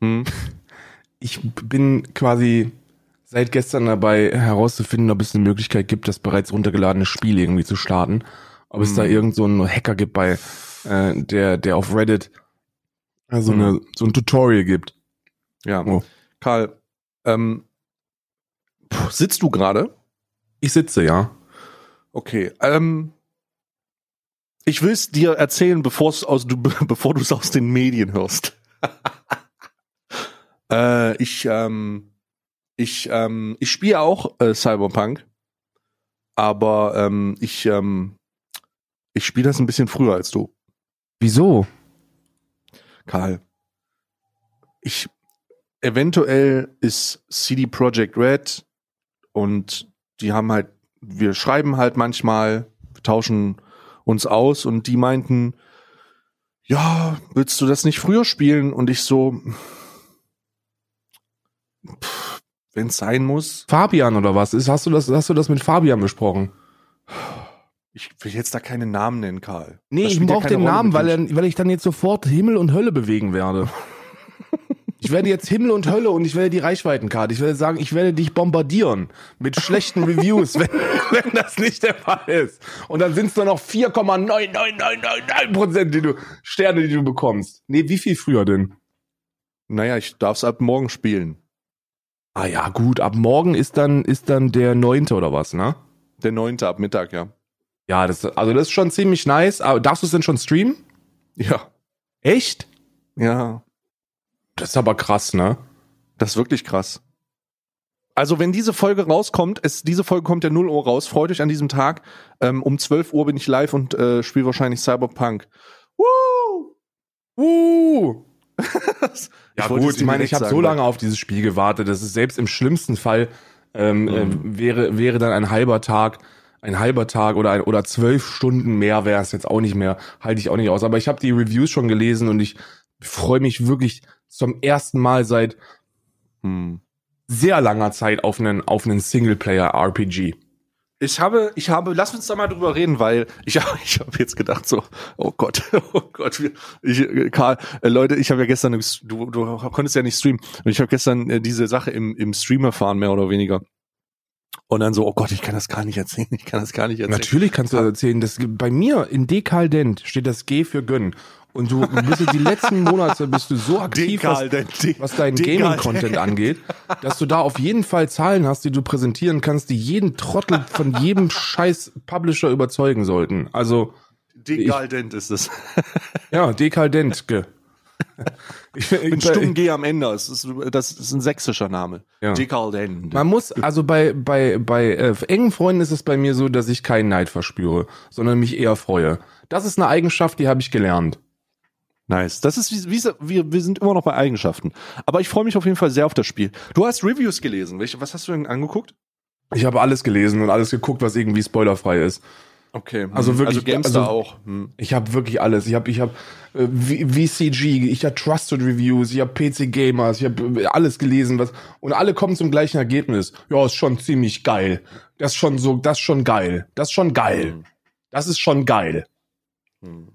hm? ich bin quasi seit gestern dabei herauszufinden, ob es eine Möglichkeit gibt, das bereits runtergeladene Spiel irgendwie zu starten. Ob mhm. es da mhm. irgend so einen Hacker gibt bei, äh, der, der auf Reddit äh, so, mhm. eine, so ein Tutorial gibt. Ja. Oh. Karl, ähm, sitzt du gerade? Ich sitze, ja. Okay. Ähm, ich will es dir erzählen, bevor's aus, du, bevor du es aus den Medien hörst. äh, ich, ähm, ich, ähm, ich spiele auch äh, Cyberpunk, aber ähm, ich, ähm, ich spiele das ein bisschen früher als du. Wieso? Karl, ich eventuell ist CD Projekt Red und die haben halt, wir schreiben halt manchmal, wir tauschen uns aus und die meinten, ja, willst du das nicht früher spielen? Und ich so, pff, wenn es sein muss. Fabian oder was? Ist, hast du das, hast du das mit Fabian besprochen? Ich will jetzt da keinen Namen nennen, Karl. Nee, ich brauche den Rolle Namen, weil, er, weil ich dann jetzt sofort Himmel und Hölle bewegen werde. Ich werde jetzt Himmel und Hölle und ich werde die Reichweitenkarte. Ich werde sagen, ich werde dich bombardieren mit schlechten Reviews, wenn, wenn das nicht der Fall ist. Und dann sind es nur noch 4,99999 Prozent, die du, Sterne, die du bekommst. Nee, wie viel früher denn? Naja, ich darf es ab morgen spielen. Ah ja, gut, ab morgen ist dann, ist dann der neunte oder was, ne? Der neunte ab Mittag, ja. Ja, das, also das ist schon ziemlich nice. Aber darfst du es denn schon streamen? Ja. Echt? Ja. Das ist aber krass, ne? Das ist wirklich krass. Also wenn diese Folge rauskommt, es, diese Folge kommt ja 0 Uhr raus, freut euch an diesem Tag. Ähm, um 12 Uhr bin ich live und äh, spiele wahrscheinlich Cyberpunk. Woo! Woo! Ja gut, ich meine, ich habe so lange auf dieses Spiel gewartet, dass es selbst im schlimmsten Fall ähm, mhm. äh, wäre wäre dann ein halber Tag, ein halber Tag oder ein, oder zwölf Stunden mehr wäre es jetzt auch nicht mehr, halte ich auch nicht aus. Aber ich habe die Reviews schon gelesen und ich freue mich wirklich zum ersten Mal seit hm, sehr langer Zeit auf einen auf einen Singleplayer RPG. Ich habe, ich habe, lass uns da mal drüber reden, weil ich habe, ich habe jetzt gedacht so, oh Gott, oh Gott, ich, Karl, äh, Leute, ich habe ja gestern, du, du konntest ja nicht streamen, und ich habe gestern äh, diese Sache im, im Streamer fahren mehr oder weniger. Und dann so, oh Gott, ich kann das gar nicht erzählen, ich kann das gar nicht erzählen. Natürlich kannst du das erzählen. Das, bei mir in Dekaldent steht das G für Gönn. Und du bist die letzten Monate bist du so aktiv, was, was deinen Gaming-Content angeht, dass du da auf jeden Fall Zahlen hast, die du präsentieren kannst, die jeden Trottel von jedem scheiß Publisher überzeugen sollten. Also Dekaldent ist es. ja, dekaldent. Ich, Mit Stumm G am Ende. Das ist, das ist ein sächsischer Name. Ja. Dekaldent. Man muss, also bei, bei, bei äh, engen Freunden ist es bei mir so, dass ich keinen Neid verspüre, sondern mich eher freue. Das ist eine Eigenschaft, die habe ich gelernt. Nice. Das ist wie, wie wir, wir sind immer noch bei Eigenschaften. Aber ich freue mich auf jeden Fall sehr auf das Spiel. Du hast Reviews gelesen. Welche, was hast du denn angeguckt? Ich habe alles gelesen und alles geguckt, was irgendwie spoilerfrei ist. Okay. Also wirklich also Gamester also, auch. Hm. Ich habe wirklich alles. Ich habe ich habe äh, VCG, ich habe Trusted Reviews, ich habe PC Gamers, ich habe äh, alles gelesen, was und alle kommen zum gleichen Ergebnis. Ja, ist schon ziemlich geil. Das ist schon so, das ist schon geil. Das ist schon geil. Hm. Das ist schon geil. Hm.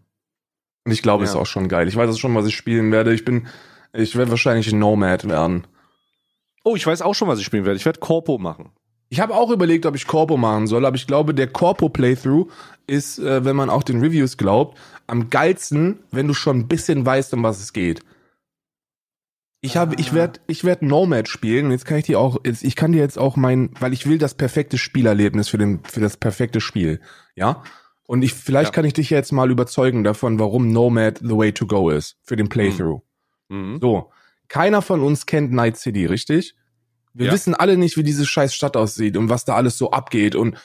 Und ich glaube, ja. ist auch schon geil. Ich weiß auch schon, was ich spielen werde. Ich bin, ich werde wahrscheinlich ein Nomad werden. Oh, ich weiß auch schon, was ich spielen werde. Ich werde Corpo machen. Ich habe auch überlegt, ob ich Corpo machen soll, aber ich glaube, der Corpo-Playthrough ist, äh, wenn man auch den Reviews glaubt, am geilsten, wenn du schon ein bisschen weißt, um was es geht. Ich habe, ich werde, ich werde Nomad spielen. Und jetzt kann ich dir auch, jetzt, ich kann dir jetzt auch mein, weil ich will das perfekte Spielerlebnis für den, für das perfekte Spiel, ja. Und ich, vielleicht Ja. kann ich dich jetzt mal überzeugen davon, warum Nomad the way to go ist für den Playthrough. Mhm. So, keiner von uns kennt Night City, richtig? Wir Ja. wissen alle nicht, wie diese scheiß Stadt aussieht und was da alles so abgeht und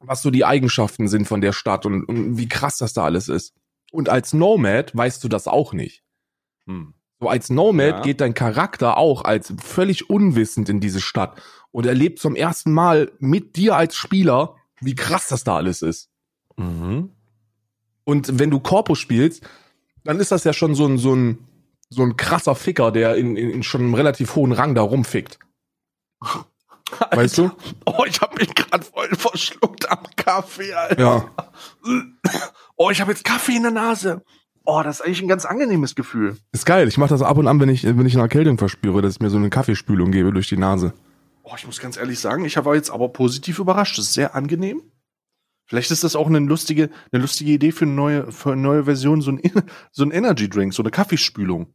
was so die Eigenschaften sind von der Stadt und, und wie krass das da alles ist. Und als Nomad weißt du das auch nicht. Mhm. So als Nomad Ja. geht dein Charakter auch als völlig unwissend in diese Stadt und erlebt zum ersten Mal mit dir als Spieler, wie krass das da alles ist. Mhm. Und wenn du Corpo spielst, dann ist das ja schon so ein, so ein, so ein krasser Ficker, der in, in, in schon einem relativ hohen Rang da rumfickt. Weißt du? Oh, ich habe mich gerade voll verschluckt am Kaffee, Alter. Ja. Oh, ich habe jetzt Kaffee in der Nase. Oh, das ist eigentlich ein ganz angenehmes Gefühl. Ist geil. Ich mache das ab und an, wenn ich, wenn ich eine Erkältung verspüre, dass ich mir so eine Kaffeespülung gebe durch die Nase. Oh, ich muss ganz ehrlich sagen, ich war jetzt aber positiv überrascht. Das ist sehr angenehm. Vielleicht ist das auch eine lustige, eine lustige Idee für eine neue, für eine neue Version, so ein, so ein Energy Drink, so eine Kaffeespülung.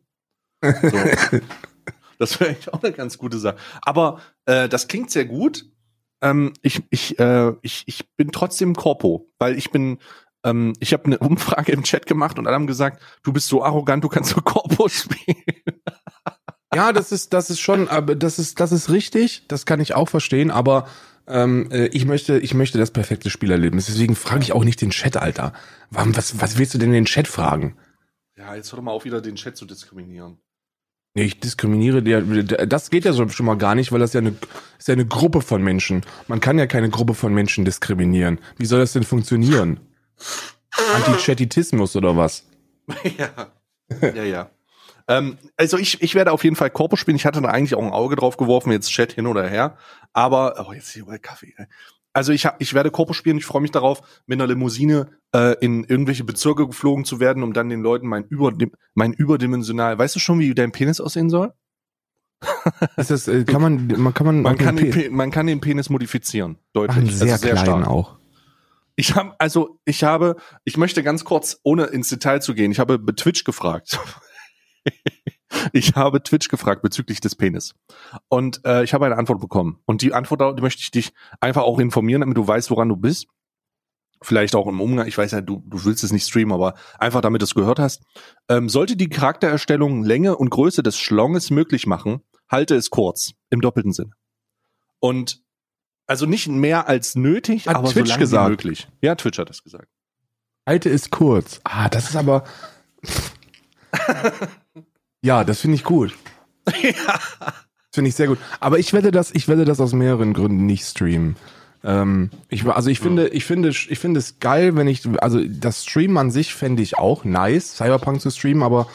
So. das wäre eigentlich auch eine ganz gute Sache. Aber äh, das klingt sehr gut. Ähm, ich, ich, äh, ich, ich bin trotzdem Corpo, weil ich bin, ähm, ich habe eine Umfrage im Chat gemacht und alle haben gesagt, du bist so arrogant, du kannst so Corpo spielen. Ja, das ist, das ist schon, aber das ist, das ist richtig. Das kann ich auch verstehen, aber ähm, äh, ich möchte, ich möchte das perfekte Spielerlebnis. Deswegen frage ich auch nicht den Chat, Alter. Warum, was, was willst du denn in den Chat fragen? Ja, jetzt hör doch mal auf, wieder den Chat zu diskriminieren. Nee, ich diskriminiere der, das geht ja so schon mal gar nicht, weil das ja eine, ist ja eine Gruppe von Menschen. Man kann ja keine Gruppe von Menschen diskriminieren. Wie soll das denn funktionieren? Antichatitismus oder was? ja. Ja, ja. Ähm, also ich, ich werde auf jeden Fall Corpo spielen. Ich hatte da eigentlich auch ein Auge drauf geworfen, jetzt Chat hin oder her. Aber, oh, jetzt hier Kaffee. Also ich, hab, ich werde Corpo spielen. Ich freue mich darauf, mit einer Limousine äh, in irgendwelche Bezirke geflogen zu werden, um dann den Leuten mein, überdim mein überdimensional. Weißt du schon, wie dein Penis aussehen soll? Ist das, äh, kann man, man kann man, Man kann, den, Pe- man kann den Penis modifizieren. Ach, Deutlich. einen Also sehr, kleinen stark. auch. Ich habe, also ich habe, ich möchte ganz kurz, ohne ins Detail zu gehen, ich habe bei Twitch gefragt. Ich habe Twitch gefragt bezüglich des Penis. Und äh, ich habe eine Antwort bekommen. Und die Antwort, die möchte ich dich einfach auch informieren, damit du weißt, woran du bist. Vielleicht auch im Umgang, ich weiß ja, du, du willst es nicht streamen, aber einfach damit du es gehört hast. Ähm, sollte die Charaktererstellung Länge und Größe des Schlonges möglich machen, halte es kurz, im doppelten Sinne. Und also nicht mehr als nötig, Hat aber Twitch so gesagt. möglich. Ja, Twitch hat das gesagt. Alte ist kurz. Ah, das ist aber. ja, das finde ich gut. Finde ich sehr gut. Aber ich werde das, ich werde das aus mehreren Gründen nicht streamen. Ähm, ich, also ich finde, ich finde, ich finde es geil, wenn ich, also das Streamen an sich fände ich auch nice, Cyberpunk zu streamen, aber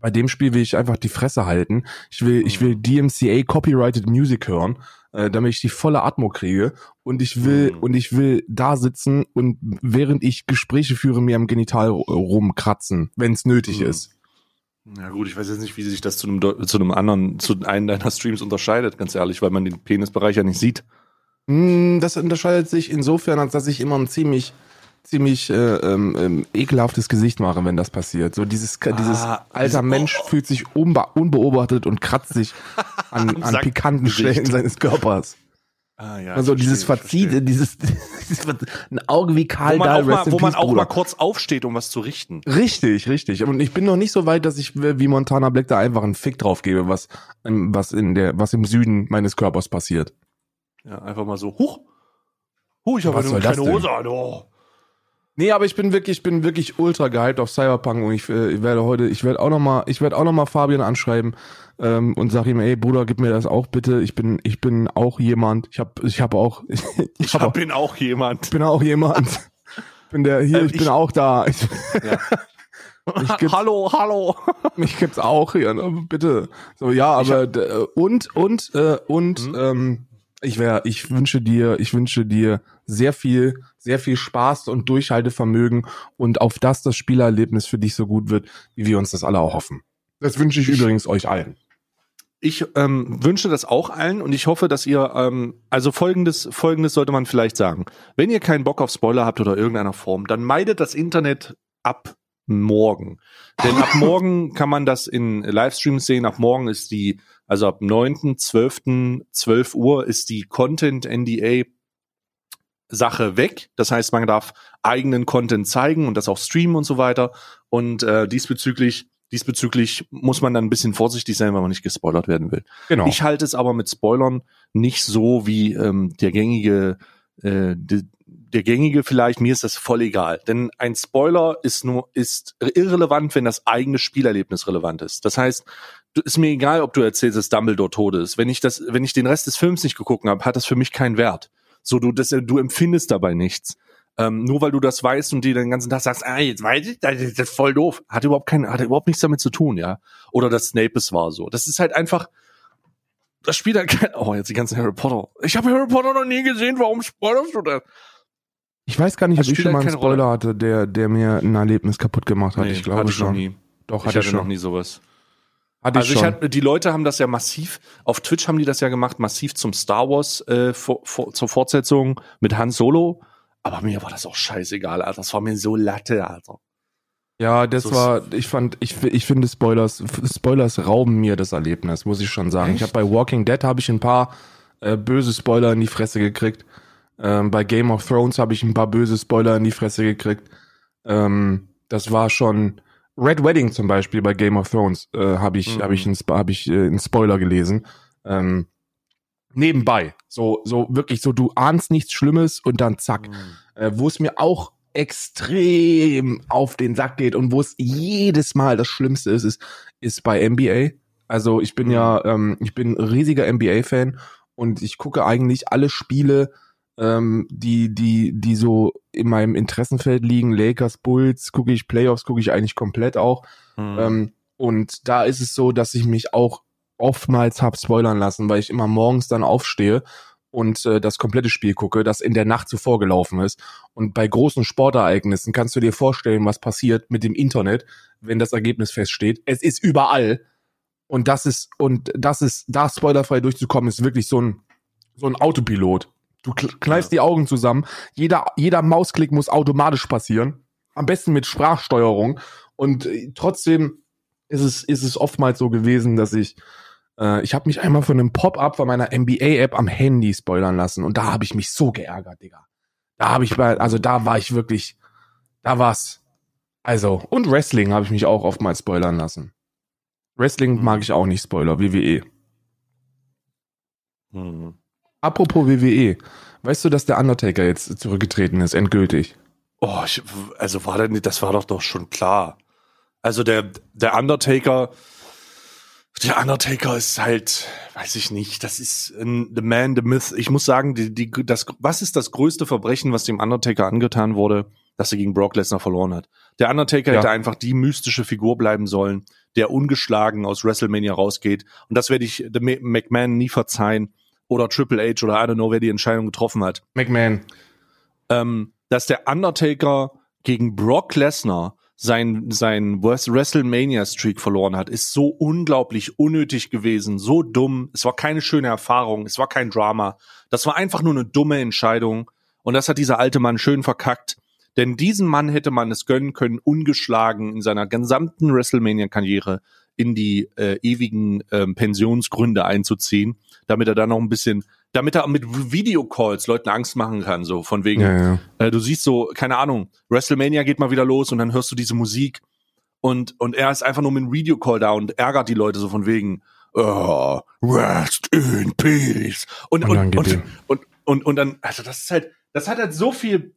bei dem Spiel will ich einfach die Fresse halten. Ich will, ich will DMCA Copyrighted Music hören, äh, damit ich die volle Atmo kriege. Und ich will, Mhm. und ich will da sitzen und während ich Gespräche führe, mir am Genital rumkratzen, wenn es nötig Mhm. ist. Ja gut, ich weiß jetzt nicht, wie sich das zu einem, zu einem anderen, zu einem deiner Streams unterscheidet, ganz ehrlich, weil man den Penisbereich ja nicht sieht. Mm, Das unterscheidet sich insofern, als dass ich immer ein ziemlich, ziemlich äh, ähm, ähm, ekelhaftes Gesicht mache, wenn das passiert. So dieses, dieses Ah, alter dieses- Mensch oh. fühlt sich unbe unbeobachtet und kratzt sich an, an pikanten. Stellen seines Körpers. Ah, ja, Also dieses Verzieht, dieses, dieses ein Auge wie Karl Wo man Dahl, auch, mal, wo man auch mal kurz aufsteht, um was zu richten. Richtig, richtig. Und ich bin noch nicht so weit, dass ich wie Montana Black da einfach einen Fick drauf gebe, was, was in der, was im Süden meines Körpers passiert. Ja, einfach mal so, huch, huch, ich habe eine kleine? Hose an, oh. Nee, aber ich bin wirklich, ich bin wirklich ultra gehypt auf Cyberpunk und ich, äh, ich werde heute, ich werde auch noch mal, ich werde auch noch mal Fabian anschreiben ähm, und sag ihm, ey Bruder, gib mir das auch bitte. Ich bin, ich bin auch jemand. Ich habe, ich habe auch, ich, Ich hab auch, hab, bin auch jemand. bin auch jemand. bin der hier, Ähm, ich bin ich- auch da. Ich, Ja. Ich gib's- hallo, hallo. mich gibt's auch hier, ne? bitte. So ja, aber d- äh, und und äh, und Mhm. ähm, ich wäre, ich wünsche dir, ich wünsche dir sehr viel, sehr viel Spaß und Durchhaltevermögen und auf das das Spielerlebnis für dich so gut wird, wie wir uns das alle auch hoffen. Das wünsche ich übrigens euch allen. Ich ähm, wünsche das auch allen und ich hoffe, dass ihr, ähm, also folgendes, folgendes sollte man vielleicht sagen. Wenn ihr keinen Bock auf Spoiler habt oder irgendeiner Form, dann meidet das Internet ab morgen. Denn ab morgen kann man das in Livestreams sehen. Ab morgen ist die, also ab 9., 12., 12 Uhr ist die Content NDA Sache weg. Das heißt, man darf eigenen Content zeigen und das auch streamen und so weiter. Und äh, diesbezüglich diesbezüglich muss man dann ein bisschen vorsichtig sein, weil man nicht gespoilert werden will. Genau. Ich halte es aber mit Spoilern nicht so wie ähm, der gängige, äh, der gängige vielleicht. Mir ist das voll egal, denn ein Spoiler ist nur ist irrelevant, wenn das eigene Spielerlebnis relevant ist. Das heißt, ist mir egal, ob du erzählst, dass Dumbledore tot ist. Wenn ich das, wenn ich den Rest des Films nicht geguckt habe, hat das für mich keinen Wert. So du, das, du empfindest dabei nichts. Ähm, nur weil du das weißt und dir den ganzen Tag sagst, ah, jetzt weiß ich, das ist voll doof. Hat überhaupt kein, hat überhaupt nichts damit zu tun, ja. Oder dass Snape es war so. Das ist halt einfach, das spielt halt kein, oh, jetzt die ganzen Harry Potter. Ich habe Harry Potter noch nie gesehen, warum spoilerst du das? Ich weiß gar nicht, ob ich schon mal einen keine Rolle. Spoiler hatte, der, der mir ein Erlebnis kaputt gemacht hat. Nee, ich glaube hatte ich schon. noch nie. Doch, Ich hatte hatte ich schon. noch nie sowas. Hatte Also ich ich schon. hatte, die Leute haben das ja massiv, auf Twitch haben die das ja gemacht, massiv zum Star Wars, äh, vor, vor, zur Fortsetzung mit Han Solo. Aber mir war das auch scheißegal, Alter. Das war mir so Latte, Alter. ja, das so- war, ich fand, ich, ich finde Spoilers, Spoilers rauben mir das Erlebnis, muss ich schon sagen. Ich Echt? habe bei Walking Dead habe ich ein paar äh, böse Spoiler in die Fresse gekriegt. Ähm, bei Game of Thrones habe ich ein paar böse Spoiler in die Fresse gekriegt. Ähm, das war schon Red Wedding zum Beispiel bei Game of Thrones äh, habe ich Mhm. habe ich einen, Spo- hab ich äh, einen Spoiler gelesen. Ähm, nebenbei, so so wirklich so du ahnst nichts Schlimmes und dann zack. Äh, wo es mir auch extrem auf den Sack geht und wo es jedes Mal das Schlimmste ist, ist, ist bei NBA. Also ich bin ja, ähm, ich bin ein riesiger NBA-Fan und ich gucke eigentlich alle Spiele, ähm, die, die, die so in meinem Interessenfeld liegen. Lakers, Bulls, gucke ich, Playoffs gucke ich eigentlich komplett auch. Mhm. Ähm, und da ist es so, dass ich mich auch oftmals hab spoilern lassen, weil ich immer morgens dann aufstehe und äh, das komplette Spiel gucke, das in der Nacht zuvor gelaufen ist. Und bei großen Sportereignissen kannst du dir vorstellen, was passiert mit dem Internet, wenn das Ergebnis feststeht. Es ist überall. Und das ist, und das ist, da spoilerfrei durchzukommen, ist wirklich so ein, so ein Autopilot. Du kneifst die Augen zusammen. Jeder, jeder Mausklick muss automatisch passieren. Am besten mit Sprachsteuerung. Und äh, trotzdem ist es, ist es oftmals so gewesen, dass ich, äh, ich habe mich einmal von einem Pop-up von meiner NBA-App am Handy spoilern lassen. Und da habe ich mich so geärgert, Digga. Da habe ich, bei, also da war ich wirklich, da war's. Also, und Wrestling habe ich mich auch oftmals spoilern lassen. Wrestling Mhm. mag ich auch nicht, Spoiler, WWE. Mhm. Apropos WWE, weißt du, dass der Undertaker jetzt zurückgetreten ist, endgültig? Oh, ich, also war denn, das war doch doch schon klar. Also der, der Undertaker, der Undertaker ist halt, weiß ich nicht, das ist ein, the man, the myth. Ich muss sagen, die, die, das, was ist das größte Verbrechen, was dem Undertaker angetan wurde, dass er gegen Brock Lesnar verloren hat? Der Undertaker Ja. hätte einfach die mystische Figur bleiben sollen, der ungeschlagen aus WrestleMania rausgeht. Und das werde ich dem McMahon nie verzeihen. Oder Triple H oder I don't know, wer die Entscheidung getroffen hat McMahon. ähm, dass der Undertaker gegen Brock Lesnar sein, sein WrestleMania-Streak verloren hat, ist so unglaublich unnötig gewesen, so dumm. Es war keine schöne Erfahrung, es war kein Drama. Das war einfach nur eine dumme Entscheidung. Und das hat dieser alte Mann schön verkackt. Denn diesem Mann hätte man es gönnen können, ungeschlagen in seiner gesamten WrestleMania-Karriere in die äh, ewigen ähm, Pensionsgründe einzuziehen, damit er dann noch ein bisschen, damit er mit Videocalls Leuten Angst machen kann, so von wegen, Ja, ja. äh, du siehst so, keine Ahnung, WrestleMania geht mal wieder los und dann hörst du diese Musik und, und er ist einfach nur mit einem Videocall da und ärgert die Leute so von wegen, oh, rest in peace. Und, und, und, Unangenehm. und, und, und dann, also das ist halt, das hat halt so viel,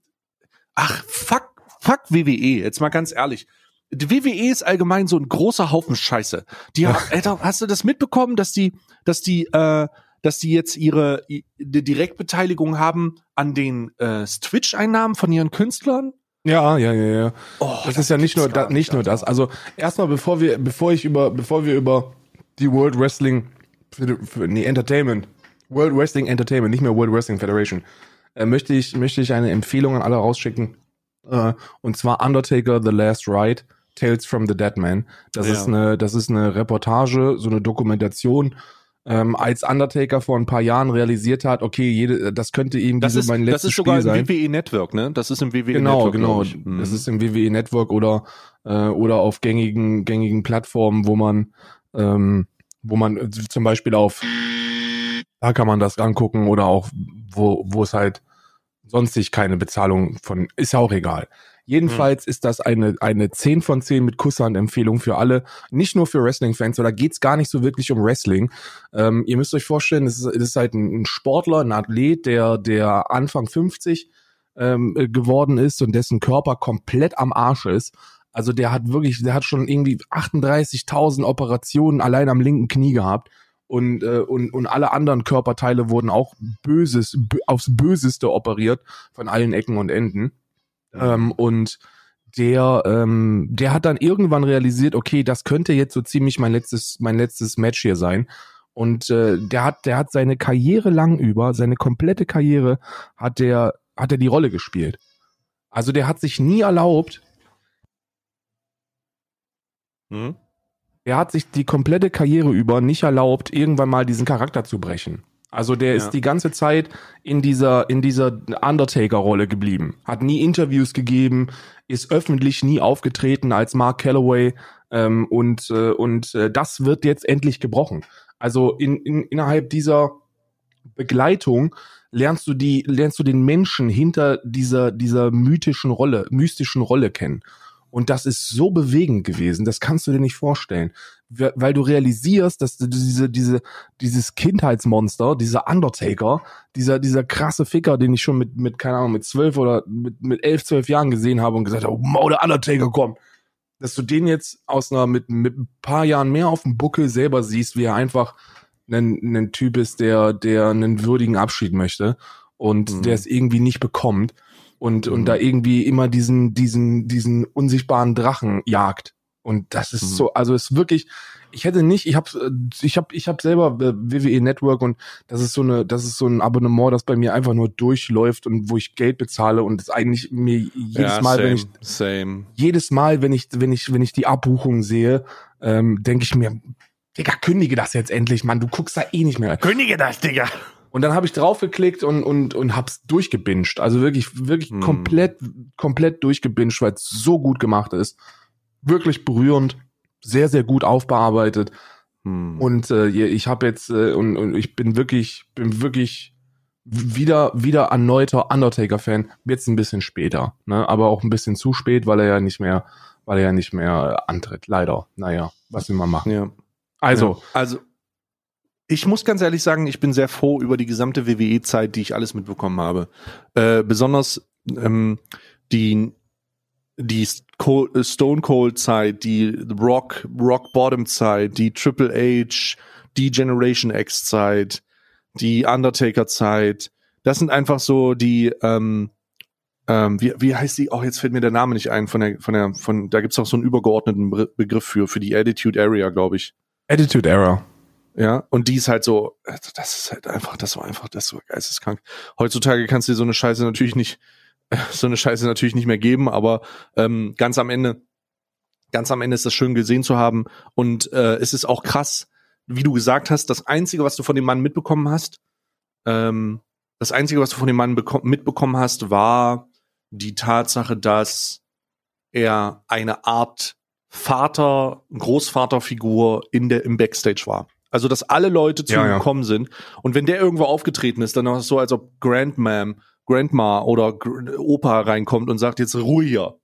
ach, fuck, fuck WWE, jetzt mal ganz ehrlich. Die WWE ist allgemein so ein großer Haufen Scheiße. Die haben, Alter, hast du das mitbekommen, dass die, dass die, äh, dass die jetzt ihre die Direktbeteiligung haben an den äh, Twitch-Einnahmen von ihren Künstlern? Ja, ja, ja, ja. Oh, Das ist ja nicht nur, da, nicht nur das. Also erstmal, bevor wir, bevor ich über, bevor wir über die World Wrestling, für, für, nee, Entertainment, World Wrestling Entertainment, nicht mehr World Wrestling Federation, äh, möchte ich, möchte ich eine Empfehlung an alle rausschicken. Äh, und zwar Undertaker: The Last Ride, Tales from the Dead Man. Das Ja. ist eine, das ist eine Reportage, so eine Dokumentation ähm, als Undertaker vor ein paar Jahren realisiert hat, okay, jede, das könnte irgendwie Das so ist, mein das letztes ist sogar Spiel sein. im WWE Network, ne? Das ist im WWE Genau, Network. genau. glaub ich. Mhm. Das ist im WWE Network oder äh, oder auf gängigen gängigen Plattformen, wo man ähm, wo man äh, zum Beispiel auf da kann man das angucken oder auch wo wo es halt sonstig keine Bezahlung von ist ja auch egal. Jedenfalls ist das eine eine 10 von 10 mit Kusshand Empfehlung für alle, nicht nur für Wrestling Fans, oder geht's gar nicht so wirklich um Wrestling. Ähm, ihr müsst euch vorstellen, es ist, es ist halt ein, Sportler, ein Athlet, der der Anfang 50 ähm, äh, geworden ist und dessen Körper komplett am Arsch ist. Also der hat wirklich, der hat schon irgendwie 38.000 Operationen allein am linken Knie gehabt und äh, und und alle anderen Körperteile wurden auch böses bö aufs Böseste operiert von allen Ecken und Enden. Ähm, und der ähm, der hat dann irgendwann realisiert, okay, das könnte jetzt so ziemlich mein letztes mein letztes Match hier sein. Und äh, der hat der hat seine Karriere lang über, seine komplette Karriere hat der hat er die Rolle gespielt. Also der hat sich nie erlaubt, Mhm. er hat sich die komplette Karriere über nicht erlaubt, irgendwann mal diesen Charakter zu brechen. Also der Ja. ist die ganze Zeit in dieser, in dieser Undertaker-Rolle geblieben. Hat nie Interviews gegeben, ist öffentlich nie aufgetreten als Mark Calloway ähm, und, äh, und äh, das wird jetzt endlich gebrochen. Also in, in, innerhalb dieser Begleitung lernst du die, lernst du den Menschen hinter dieser, dieser mythischen Rolle, mystischen Rolle kennen. Und das ist so bewegend gewesen, das kannst du dir nicht vorstellen. We- Weil du realisierst, dass du diese, diese, dieses Kindheitsmonster, dieser Undertaker, dieser, dieser krasse Ficker, den ich schon mit, mit, keine Ahnung, mit zwölf oder mit, mit elf, zwölf Jahren gesehen habe und gesagt habe, oh, der Undertaker kommt. Dass du den jetzt aus einer, mit, mit ein paar Jahren mehr auf dem Buckel selber siehst, wie er einfach ein, ein Typ ist, der, der einen würdigen Abschied möchte und Mhm. der es irgendwie nicht bekommt und, Mhm. und da irgendwie immer diesen, diesen, diesen unsichtbaren Drachen jagt. Und das ist Mhm. so, also ist wirklich, ich hätte nicht, ich habe ich hab, ich hab selber äh, WWE Network und das ist so eine, das ist so ein Abonnement, das bei mir einfach nur durchläuft und wo ich Geld bezahle und es eigentlich mir jedes ja, Mal, same, wenn ich same. jedes Mal, wenn ich, wenn ich, wenn ich die Abbuchung sehe, ähm, denke ich mir, Digga, kündige das jetzt endlich, Mann, du guckst da eh nicht mehr. Kündige das, Digga. Und dann habe ich draufgeklickt und, und, und hab's durchgebinged. Also wirklich, wirklich Hm. komplett, komplett durchgebinged, weil es so gut gemacht ist. Wirklich berührend, sehr, sehr gut aufbearbeitet. Hm. Und äh, ich habe jetzt, äh, und, und ich bin wirklich, bin wirklich wieder, wieder erneuter Undertaker-Fan. Jetzt ein bisschen später, ne? Aber auch ein bisschen zu spät, weil er ja nicht mehr, weil er ja nicht mehr antritt. Leider. Naja, was will man machen? ja. Also, Ja. also ich muss ganz ehrlich sagen, ich bin sehr froh über die gesamte WWE-Zeit, die ich alles mitbekommen habe. Äh, besonders ähm, die die äh, Stone Cold Zeit, die Rock Rock Bottom Zeit, die Triple H, die Generation X Zeit, die Undertaker Zeit. Das sind einfach so die ähm, ähm, wie, wie heißt die? Oh, jetzt fällt mir der Name nicht ein von der von der von da gibt's auch so einen übergeordneten Be- Begriff für für die Attitude Area, glaube ich. Attitude Era. Ja, und die ist halt so, also das ist halt einfach, das war einfach, das war geisteskrank. Heutzutage kannst du dir so eine Scheiße natürlich nicht, so eine Scheiße natürlich nicht mehr geben, aber ähm, ganz am Ende, ganz am Ende ist das schön gesehen zu haben und äh, es ist auch krass, wie du gesagt hast, das Einzige, was du von dem Mann mitbekommen hast, ähm, das Einzige, was du von dem Mann beko- mitbekommen hast, war die Tatsache, dass er eine Art Vater, Großvaterfigur in der, im Backstage war. Also, dass alle Leute zu Ja, ihm ja. gekommen sind. Und wenn der irgendwo aufgetreten ist, dann war es so, als ob Grandmam, Grandma oder Opa reinkommt und sagt jetzt ruhiger.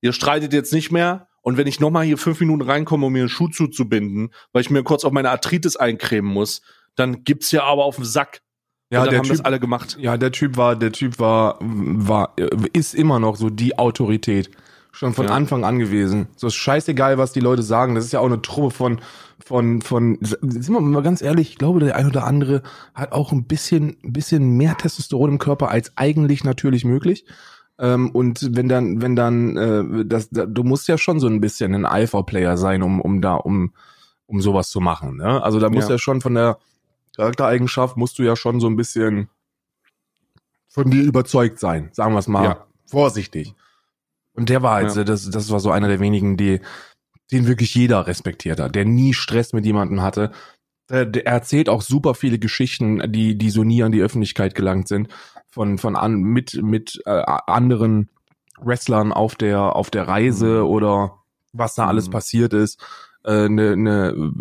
Ihr streitet jetzt nicht mehr. Und wenn ich nochmal hier fünf Minuten reinkomme, um mir einen Schuh zuzubinden, weil ich mir kurz auf meine Arthritis eincremen muss, dann gibt's ja aber auf den Sack. Ja, der haben Typ, das alle gemacht. ja, der Typ war, der Typ war, war, ist immer noch so die Autorität. Schon von Ja. Anfang an gewesen. So ist scheißegal, was die Leute sagen. Das ist ja auch eine Truppe von, von, von, sind wir mal ganz ehrlich, ich glaube, der ein oder andere hat auch ein bisschen, ein bisschen mehr Testosteron im Körper als eigentlich natürlich möglich. Ähm, und wenn dann, wenn dann, äh, das, da, du musst ja schon so ein bisschen ein Alpha-Player sein, um, um da, um, um sowas zu machen. Ne? Also da muss Ja. ja schon von der Charaktereigenschaft musst du ja schon so ein bisschen von dir überzeugt sein, sagen wir es mal Ja. vorsichtig. Und der war halt, Ja. das, das war so einer der wenigen, die, den wirklich jeder respektiert hat, der nie Stress mit jemandem hatte. äh, der erzählt auch super viele Geschichten, die, die so nie an die Öffentlichkeit gelangt sind, von, von an, mit, mit äh, anderen Wrestlern auf der, auf der Reise Mhm. oder was da alles Mhm. passiert ist. Äh, ne, ne,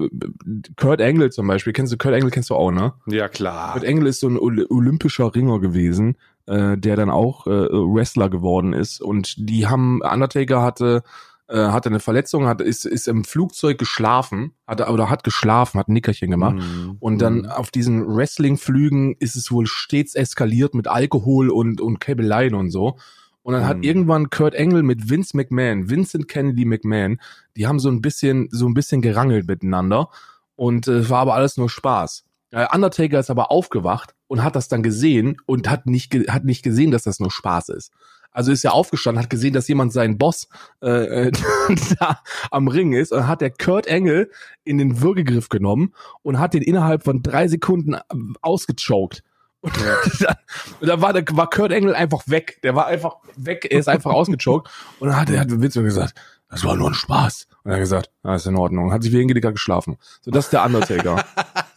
Kurt Angle zum Beispiel, kennst du Kurt Angle kennst du auch, ne? Ja, klar. Kurt Angle ist so ein Ol- olympischer Ringer gewesen, äh, der dann auch äh, Wrestler geworden ist. Und die haben, Undertaker hatte, äh, hatte eine Verletzung, hat, ist, ist im Flugzeug geschlafen, hat, oder hat geschlafen, hat ein Nickerchen gemacht. Mhm. Und dann Mhm. auf diesen Wrestling-Flügen ist es wohl stets eskaliert mit Alkohol und, und Käbeleien und so. Und dann hat Mhm. irgendwann Kurt Angle mit Vince McMahon, Vincent Kennedy McMahon, die haben so ein bisschen, so ein bisschen gerangelt miteinander. Und äh, es war aber alles nur Spaß. Äh, Undertaker ist aber aufgewacht und hat das dann gesehen und hat nicht, hat nicht gesehen, dass das nur Spaß ist. Also ist er aufgestanden, hat gesehen, dass jemand seinen Boss äh, äh, da am Ring ist und hat der Kurt Angle in den Würgegriff genommen und hat den innerhalb von drei Sekunden ähm, ausgechoked. Und dann, und dann war, der, war Kurt Angle einfach weg. Der war einfach weg, er ist einfach ausgechoked. Und dann hat er hat Vince gesagt, das war nur ein Spaß. Und er hat gesagt, ah, ist in Ordnung. Hat sich wie ein Gedicker geschlafen. So, das ist der Undertaker.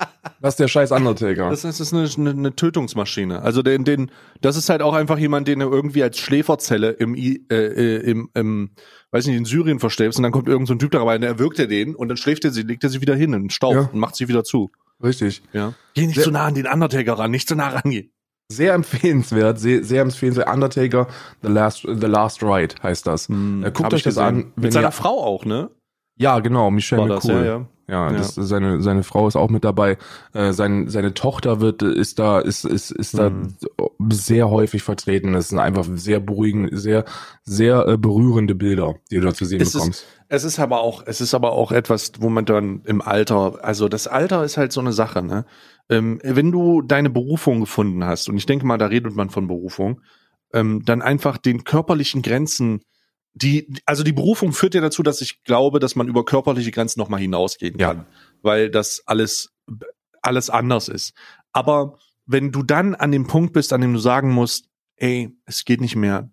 das ist der scheiß Undertaker. Das heißt, das ist eine, eine, eine Tötungsmaschine. Also den, den, das ist halt auch einfach jemand, den du irgendwie als Schläferzelle im, I- äh, äh, im, im, weiß nicht, in Syrien verstellst und dann kommt irgend so ein Typ da rein, der erwürgt er den und dann schläft er sie, legt er sie wieder hin in den Staub Ja. und macht sie wieder zu. Richtig. Ja. Geh nicht zu nah an den Undertaker ran, nicht zu nah rangehen. Sehr empfehlenswert, sehr, sehr empfehlenswert. Undertaker, The Last, The Last Ride heißt das. Äh, guckt euch das gesehen. an. Mit seiner ihr, Frau auch, ne? Ja, genau, Michelle War das, McCool. ja, ja. Ja, Ja. Das, seine, seine Frau ist auch mit dabei. Äh, sein, seine Tochter wird, ist da, ist, ist, ist da Mhm. sehr häufig vertreten. Das sind einfach sehr beruhigend, sehr, sehr äh, berührende Bilder, die du da zu sehen Es bekommst. ist, es ist aber auch, es ist aber auch etwas, wo man dann im Alter, also das Alter ist halt so eine Sache, ne? Ähm, wenn du deine Berufung gefunden hast, und ich denke mal, da redet man von Berufung, ähm, dann einfach den körperlichen Grenzen, die, also die Berufung führt ja dazu, dass ich glaube, dass man über körperliche Grenzen nochmal hinausgehen Ja. kann, weil das alles, alles anders ist. Aber wenn du dann an dem Punkt bist, an dem du sagen musst, ey, es geht nicht mehr,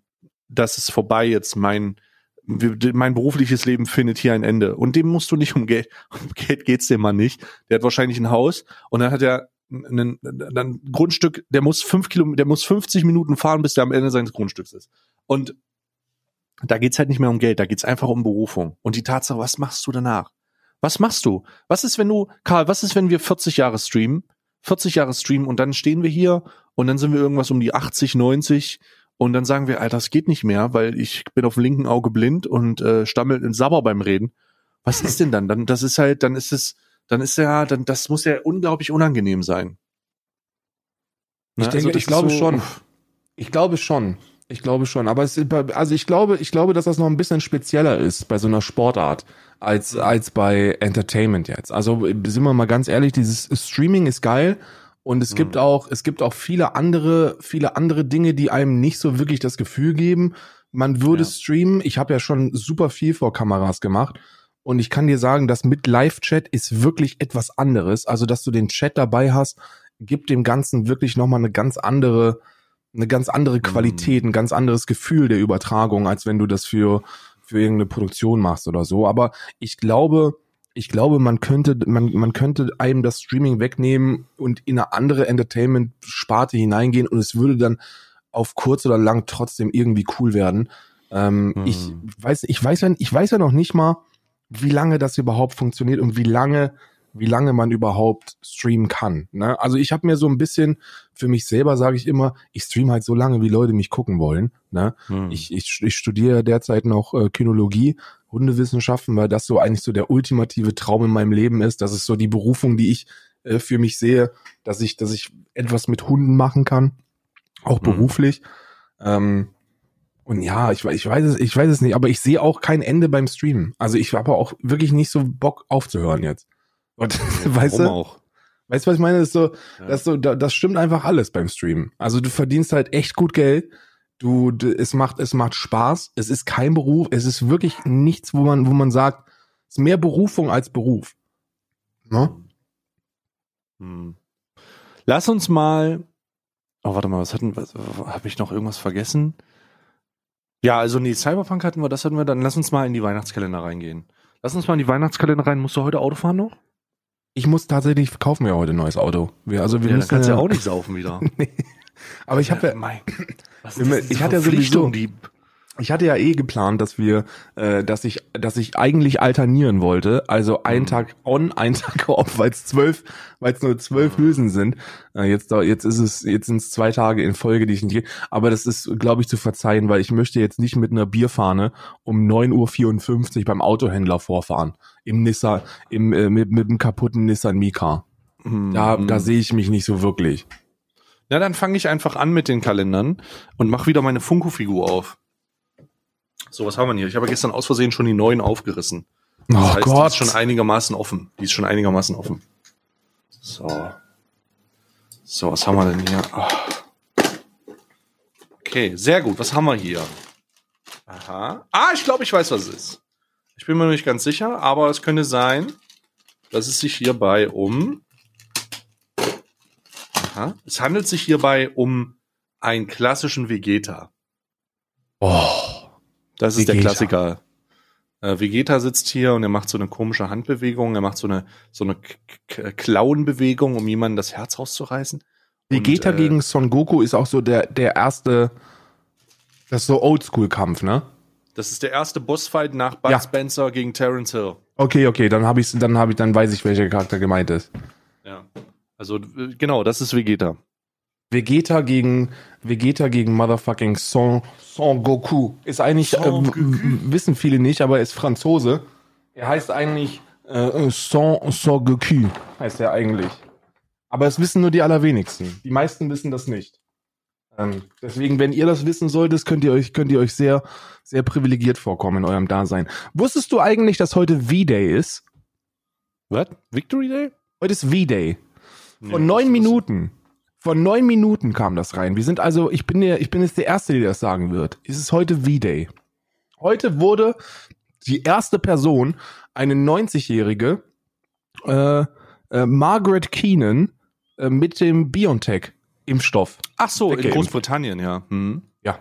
das ist vorbei jetzt, mein, mein berufliches Leben findet hier ein Ende. Und dem musst du nicht um Geld, um Geld geht's dem Mann nicht. Der hat wahrscheinlich ein Haus und dann hat er ein, ein Grundstück, der muss fünf Kilometer, der muss 50 Minuten fahren, bis der am Ende seines Grundstücks ist. Und da geht's halt nicht mehr um Geld, da geht's einfach um Berufung. Und die Tatsache, was machst du danach? Was machst du? Was ist, wenn du, Karl, was ist, wenn wir 40 Jahre streamen? 40 Jahre streamen und dann stehen wir hier und dann sind wir irgendwas um die 80, 90 und dann sagen wir, Alter, das geht nicht mehr, weil ich bin auf dem linken Auge blind und äh, stammelt in Sabber beim Reden. Was ist denn dann? Dann, das ist halt, dann ist es, dann ist ja, dann, das muss ja unglaublich unangenehm sein. Ich Ne? denke, das ich glaube so- schon. Ich glaube schon. Ich glaube schon. Aber es, also ich glaube, ich glaube, dass das noch ein bisschen spezieller ist bei so einer Sportart als, als bei Entertainment jetzt. Also sind wir mal ganz ehrlich, dieses Streaming ist geil. Und es gibt Mhm. auch, es gibt auch viele andere, viele andere Dinge, die einem nicht so wirklich das Gefühl geben, man würde Ja. streamen. Ich habe ja schon super viel vor Kameras gemacht. Und ich kann dir sagen, dass mit Live-Chat ist wirklich etwas anderes. Also, dass du den Chat dabei hast, gibt dem Ganzen wirklich nochmal eine ganz andere, eine ganz andere Qualität, ein ganz anderes Gefühl der Übertragung, als wenn du das für, für irgendeine Produktion machst oder so. Aber ich glaube, ich glaube, man könnte, man, man könnte einem das Streaming wegnehmen und in eine andere Entertainment-Sparte hineingehen und es würde dann auf kurz oder lang trotzdem irgendwie cool werden. Ähm, Mhm. Ich weiß, ich weiß ja, ich weiß ja noch nicht mal, wie lange das überhaupt funktioniert und wie lange, wie lange man überhaupt streamen kann. Ne? Also ich habe mir so ein bisschen, für mich selber sage ich immer, ich stream halt so lange, wie Leute mich gucken wollen. Ne? Hm. Ich, ich, ich studiere derzeit noch äh, Kynologie, Hundewissenschaften, weil das so eigentlich so der ultimative Traum in meinem Leben ist. Das ist so die Berufung, die ich äh, für mich sehe, dass ich, dass ich etwas mit Hunden machen kann, auch Mhm. beruflich. Ähm, und ja, ich, ich weiß es, ich weiß es nicht, aber ich sehe auch kein Ende beim Streamen. Also ich habe auch wirklich nicht so Bock aufzuhören jetzt. Und, weißt Warum du, auch? weißt du, was ich meine? Das ist so, Ja. das, ist so, da- das stimmt einfach alles beim Streamen. Also du verdienst halt echt gut Geld. Du, du, es macht, es macht Spaß. Es ist kein Beruf. Es ist wirklich nichts, wo man, wo man sagt, es ist mehr Berufung als Beruf. Ne? Hm. Lass uns mal. Oh, warte mal, was hatten was, Habe ich noch irgendwas vergessen? Ja, also nee, Cyberpunk hatten wir, das hatten wir. Dann lass uns mal in die Weihnachtskalender reingehen. Lass uns mal in die Weihnachtskalender rein. Musst du heute Auto fahren noch? Ich muss tatsächlich kaufen wir heute ein neues Auto. Wir, also wir Ja, dann müssen kannst du ja auch nicht saufen wieder. Aber ich habe ja, mein, was ist denn diese Verpflichtung, die ich hatte ja eh geplant, dass wir, äh, dass ich, dass ich eigentlich alternieren wollte. Also ein Mhm. Tag on, ein Tag off, weil es zwölf, weil es nur zwölf Mhm. Hülsen sind. Äh, jetzt, da- jetzt ist es, jetzt sind es zwei Tage in Folge, die ich nicht. Aber das ist, glaube ich, zu verzeihen, weil ich möchte jetzt nicht mit einer Bierfahne um 9.54 Uhr beim Autohändler vorfahren. Im Nissan, im, äh, mit, mit dem kaputten Nissan Mika. Da, Mhm. da sehe ich mich nicht so wirklich. Ja, dann fange ich einfach an mit den Kalendern und mache wieder meine Funko-Figur auf. So, was haben wir hier? Ich habe gestern aus Versehen schon die neuen aufgerissen. Das Oh heißt, die Gott. ist schon einigermaßen offen. Die ist schon einigermaßen offen. So. So, was haben wir denn hier? Ah. Okay, sehr gut. Was haben wir hier? Aha. Ah, ich glaube, ich weiß, was es ist. Ich bin mir noch nicht ganz sicher, aber es könnte sein, dass es sich hierbei um Aha. Es handelt sich hierbei um einen klassischen Vegeta. Oh. Das ist der Vegeta. Klassiker. Äh, Vegeta sitzt hier und er macht so eine komische Handbewegung, er macht so eine, so eine Klauenbewegung, um jemandem das Herz rauszureißen. Vegeta Und, äh, gegen Son Goku ist auch so der, der erste, das ist so Oldschool-Kampf, ne? Das ist der erste Bossfight nach Bud Ja. Spencer gegen Terence Hill. Okay, okay, dann habe ich, dann habe ich, dann weiß ich, welcher Charakter gemeint ist. Ja. Also, äh, genau, das ist Vegeta. Vegeta gegen, Vegeta gegen Motherfucking Son, Son Goku ist eigentlich, äh, wissen viele nicht, aber er ist Franzose. Er heißt eigentlich äh, Son, Son Goku, heißt er eigentlich. Aber es wissen nur die allerwenigsten. Die meisten wissen das nicht. Ähm, deswegen, wenn ihr das wissen solltet, könnt ihr euch, könnt ihr euch sehr, sehr privilegiert vorkommen in eurem Dasein. Wusstest du eigentlich, dass heute V-Day ist? Was? Victory Day? Heute ist V-Day. Nee, das neun Minuten. Vor neun Minuten kam das rein. Wir sind also, ich bin der, ich bin jetzt der Erste, der das sagen wird. Es ist heute V-Day. Heute wurde die erste Person, eine 90-jährige, äh, äh, Margaret Keenan, äh, mit dem BioNTech-Impfstoff. Ach so, in. Großbritannien, ja. Hm. Ja.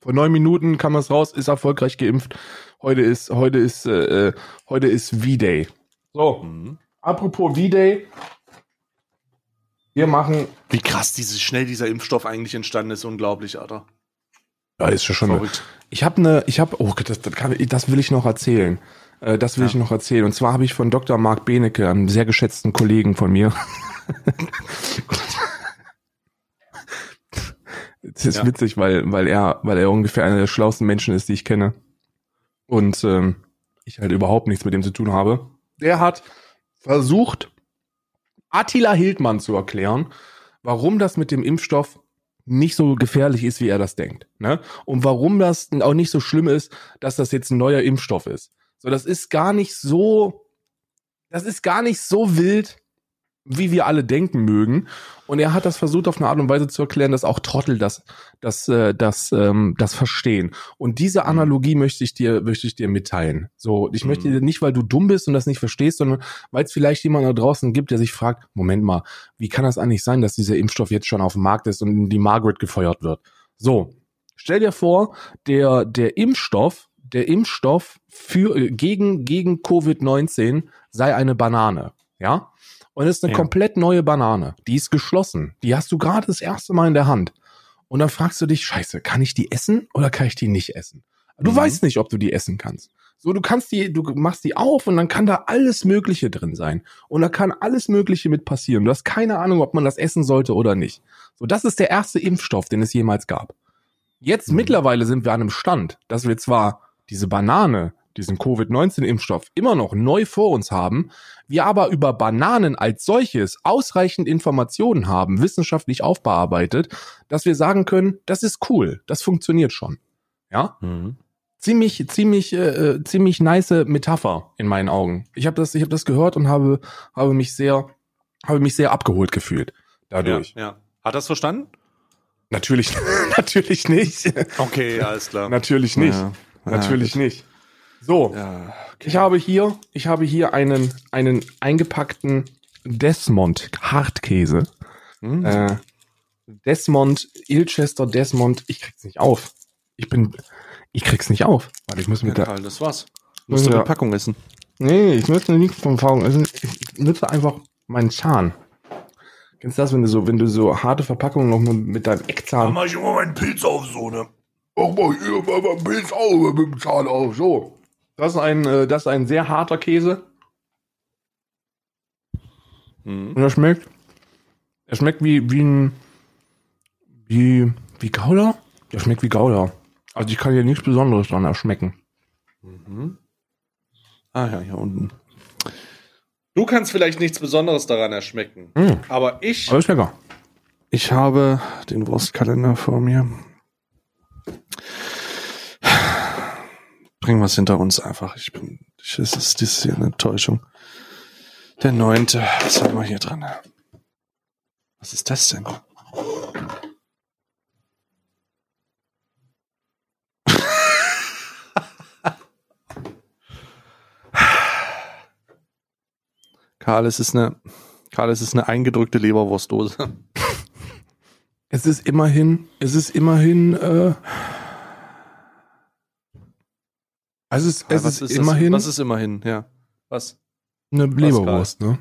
Vor neun Minuten kam es raus, ist erfolgreich geimpft. Heute ist, heute ist, äh, äh, heute ist V-Day. So, Hm. apropos V-Day. Wir machen Wie krass dieses, schnell dieser Impfstoff eigentlich entstanden ist, unglaublich, Alter. Ja, ist ja schon. Verrückt. Ich habe eine, ich habe, oh, das, das, kann, das will ich noch erzählen. Äh, das will Ja. ich noch erzählen. Und zwar habe ich von Dr. Marc Benecke, einem sehr geschätzten Kollegen von mir. Es ist Ja. witzig, weil, weil er, weil er ungefähr einer der schlauesten Menschen ist, die ich kenne. Und ähm, ich halt überhaupt nichts mit dem zu tun habe. Der hat versucht, Attila Hildmann zu erklären, warum das mit dem Impfstoff nicht so gefährlich ist, wie er das denkt. Ne? Und warum das auch nicht so schlimm ist, dass das jetzt ein neuer Impfstoff ist. So, das ist gar nicht so, das ist gar nicht so wild, wie wir alle denken mögen. Und er hat das versucht auf eine Art und Weise zu erklären, dass auch Trottel das, das, äh, das, ähm, das verstehen. Und diese Analogie möchte ich dir, möchte ich dir mitteilen. So, ich Mhm. möchte dir nicht, weil du dumm bist und das nicht verstehst, sondern weil es vielleicht jemand da draußen gibt, der sich fragt, Moment mal, wie kann das eigentlich sein, dass dieser Impfstoff jetzt schon auf dem Markt ist und die Margaret gefeuert wird? So, stell dir vor, der, der Impfstoff, der Impfstoff für, äh, gegen, gegen Covid-19 sei eine Banane. Ja? Und es ist eine Ja. komplett neue Banane. Die ist geschlossen. Die hast du gerade das erste Mal in der Hand. Und dann fragst du dich, scheiße, kann ich die essen oder kann ich die nicht essen? Du Mhm. weißt nicht, ob du die essen kannst. So, du kannst die, du machst die auf und dann kann da alles Mögliche drin sein. Und da kann alles Mögliche mit passieren. Du hast keine Ahnung, ob man das essen sollte oder nicht. So, das ist der erste Impfstoff, den es jemals gab. Jetzt Mhm. mittlerweile sind wir an einem Stand, dass wir zwar diese Banane, diesen Covid-19-Impfstoff immer noch neu vor uns haben, wir aber über Bananen als solches ausreichend Informationen haben, wissenschaftlich aufbearbeitet, dass wir sagen können, das ist cool, das funktioniert schon. Ja? Mhm. ziemlich, ziemlich, äh, äh, ziemlich nice Metapher in meinen Augen. Ich habe das, ich habe das gehört und habe, habe mich sehr, habe mich sehr abgeholt gefühlt dadurch. Ja, ja. Hat das verstanden? Natürlich, natürlich nicht, Okay, alles klar. natürlich nicht, Ja. natürlich nicht. So, Ja, okay. ich habe hier, ich habe hier einen, einen eingepackten Desmond Hartkäse. Hm. Äh, Desmond, Ilchester Desmond, ich krieg's nicht auf. Ich bin, ich krieg's nicht auf. Warte, ich muss ja, mit der, das war's. Musst du die Packung essen. Nee, ich möchte nicht vom Fahren. Also, ich, nutze einfach meinen Zahn. Kennst du das, wenn du so, wenn du so harte Verpackungen noch mit deinem Eckzahn. mach ich immer meinen Pilz auf, so, ne? Mach mal hier mal meinen Pilz auf, mit dem Zahn auf, so. Das ist ein, äh, das ist ein sehr harter Käse. Mhm. Und er schmeckt, er schmeckt wie, wie ein, wie, wie Gouda? Der schmeckt wie Gouda. Also ich kann hier nichts Besonderes dran erschmecken. Mhm. Ah ja, hier unten. Du kannst vielleicht nichts Besonderes daran erschmecken. Mm. Aber ich, Aber ist lecker. ich habe den Wurstkalender vor mir. Bringen wir es hinter uns einfach. Ich bin, ich, es ist, ist hier eine Enttäuschung. Der neunte. Was haben wir hier dran? Was ist das denn? Karl, es ist eine, Karl, es ist eine eingedrückte Leberwurstdose. Es ist immerhin, es ist immerhin, äh, es ist, es Was ist, das? immerhin Was ist immerhin, ja. Was? eine Leberwurst, ne?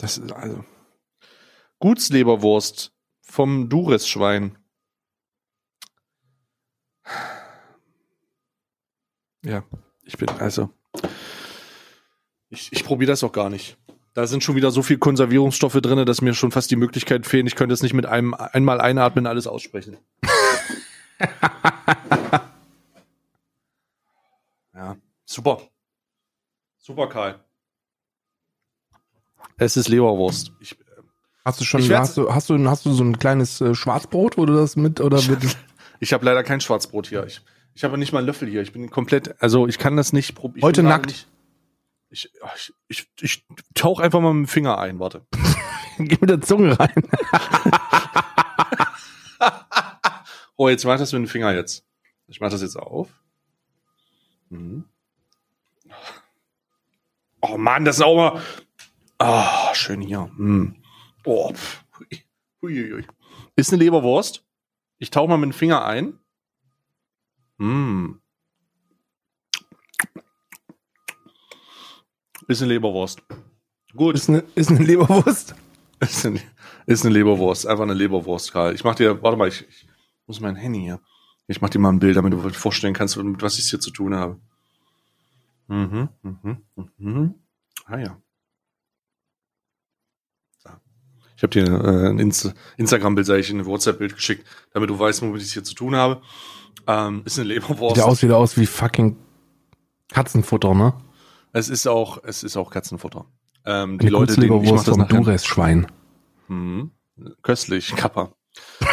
Das ist also. Gutsleberwurst vom Duris-Schwein. Ja, ich bin, also. Ich, ich probiere das auch gar nicht. Da sind schon wieder so viel Konservierungsstoffe drin, dass mir schon fast die Möglichkeit fehlen. Ich könnte es nicht mit einem einmal einatmen alles aussprechen. ja, super. Super, Karl. Es ist Leberwurst. Ich, Hast du schon, Ich hast du, hast du, hast du so ein kleines äh, Schwarzbrot, wo du das mit, oder mit, ich habe leider kein Schwarzbrot hier. Ich, ich habe nicht mal einen Löffel hier. Ich bin komplett, also ich kann das nicht probieren. Heute nackt. Nicht, ich, ich, ich, ich tauch einfach mal mit dem Finger ein, warte. geh mit der Zunge rein. Oh, jetzt mach das mit dem Finger jetzt. Ich mach das jetzt auf. Mhm. Oh Mann, das ist auch mal. Ah, schön hier. Mhm. Oh, hui. Ist eine Leberwurst. Ich tauche mal mit dem Finger ein. Mm. Ist eine Leberwurst. Gut. Ist eine, ist eine Leberwurst. Ist eine, ist eine Leberwurst. Einfach eine Leberwurst, Karl. Ich mach dir, warte mal, ich, ich muss mein Handy hier. Ich mach dir mal ein Bild, damit du dir vorstellen kannst, mit was ich hier zu tun habe. Mhm, mhm, mhm. Ah ja. So. Ich habe dir äh, ein Insta Instagram-Bild, sag ich, ein WhatsApp-Bild geschickt, damit du weißt, womit ich es hier zu tun habe. Ähm, ist eine Leberwurst. Sieht aus, wieder aus wie fucking Katzenfutter, ne? Es ist auch, es ist auch Katzenfutter. Ähm, die Leute, denen, ich mach das vom nachher. Dures-Schwein. Mhm. Köstlich, Kappa.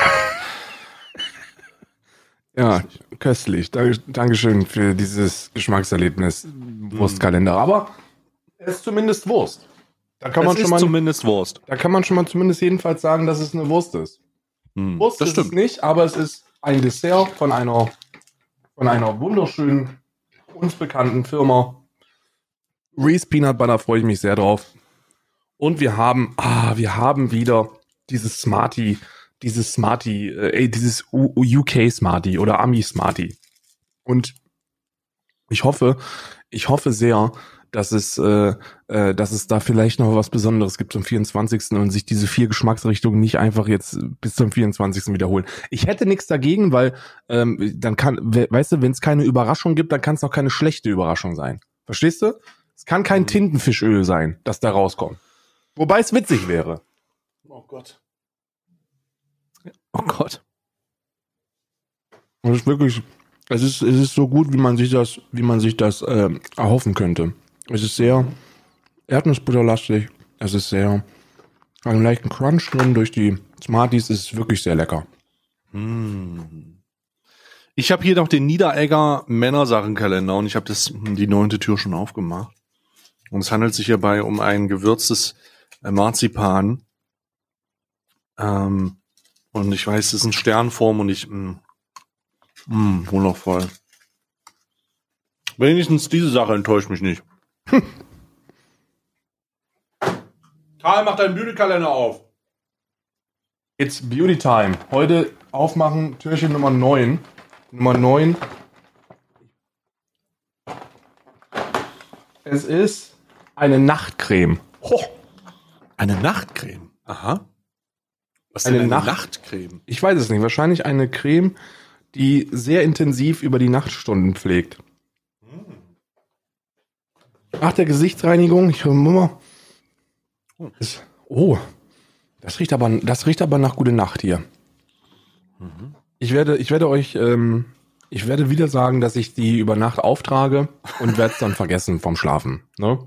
Ja, köstlich. Danke, Dankeschön für dieses Geschmackserlebnis Wurstkalender. Aber es ist zumindest Wurst. Da kann es man schon ist mal, zumindest Wurst. da kann man schon mal zumindest jedenfalls sagen, dass es eine Wurst ist. Mhm. Wurst das ist es stimmt. nicht, aber es ist ein Dessert von einer, von einer wunderschönen, uns bekannten Firma. Reese Peanut Butter freue ich mich sehr drauf. Und wir haben, ah, wir haben wieder dieses Smarty, dieses Smarty, äh, dieses UK Smarty oder Ami Smarty. Und ich hoffe, ich hoffe sehr, dass es, äh, äh, dass es da vielleicht noch was Besonderes gibt zum 24. und sich diese vier Geschmacksrichtungen nicht einfach jetzt bis zum 24. wiederholen. Ich hätte nichts dagegen, weil ähm, dann kann, we weißt du, wenn es keine Überraschung gibt, dann kann es auch keine schlechte Überraschung sein. Verstehst du? Es kann kein Mhm. Tintenfischöl sein, das da rauskommt. Wobei es witzig wäre. Oh Gott. Oh Gott. Und es ist wirklich, es ist, es ist so gut, wie man sich das, wie man sich das ähm, erhoffen könnte. Es ist sehr erdnussbutterlastig. Es ist sehr, einen leichten Crunch drin durch die Smarties. Es ist wirklich sehr lecker. Hm. Ich habe hier noch den Niederegger Männersachenkalender und ich habe das die neunte Tür schon aufgemacht. Und es handelt sich hierbei um ein gewürztes Marzipan. Ähm, und ich weiß, es ist in Sternform und ich, mh, mh, wundervoll. Wenigstens diese Sache enttäuscht mich nicht. Karl, mach deinen Beauty-Kalender auf. It's Beauty Time. Heute aufmachen Türchen Nummer 9. Nummer 9. Es ist eine Nachtcreme. Ho. Eine Nachtcreme. Aha. Was ist Eine denn eine Nacht- Nachtcreme? Ich weiß es nicht. Wahrscheinlich eine Creme, die sehr intensiv über die Nachtstunden pflegt. Nach der Gesichtsreinigung, ich höre mal. Oh. Das, oh, das riecht aber, das riecht aber nach gute Nacht hier. Ich werde, ich werde euch, ähm, ich werde wieder sagen, dass ich die über Nacht auftrage und werde es dann vergessen vom Schlafen. Ne?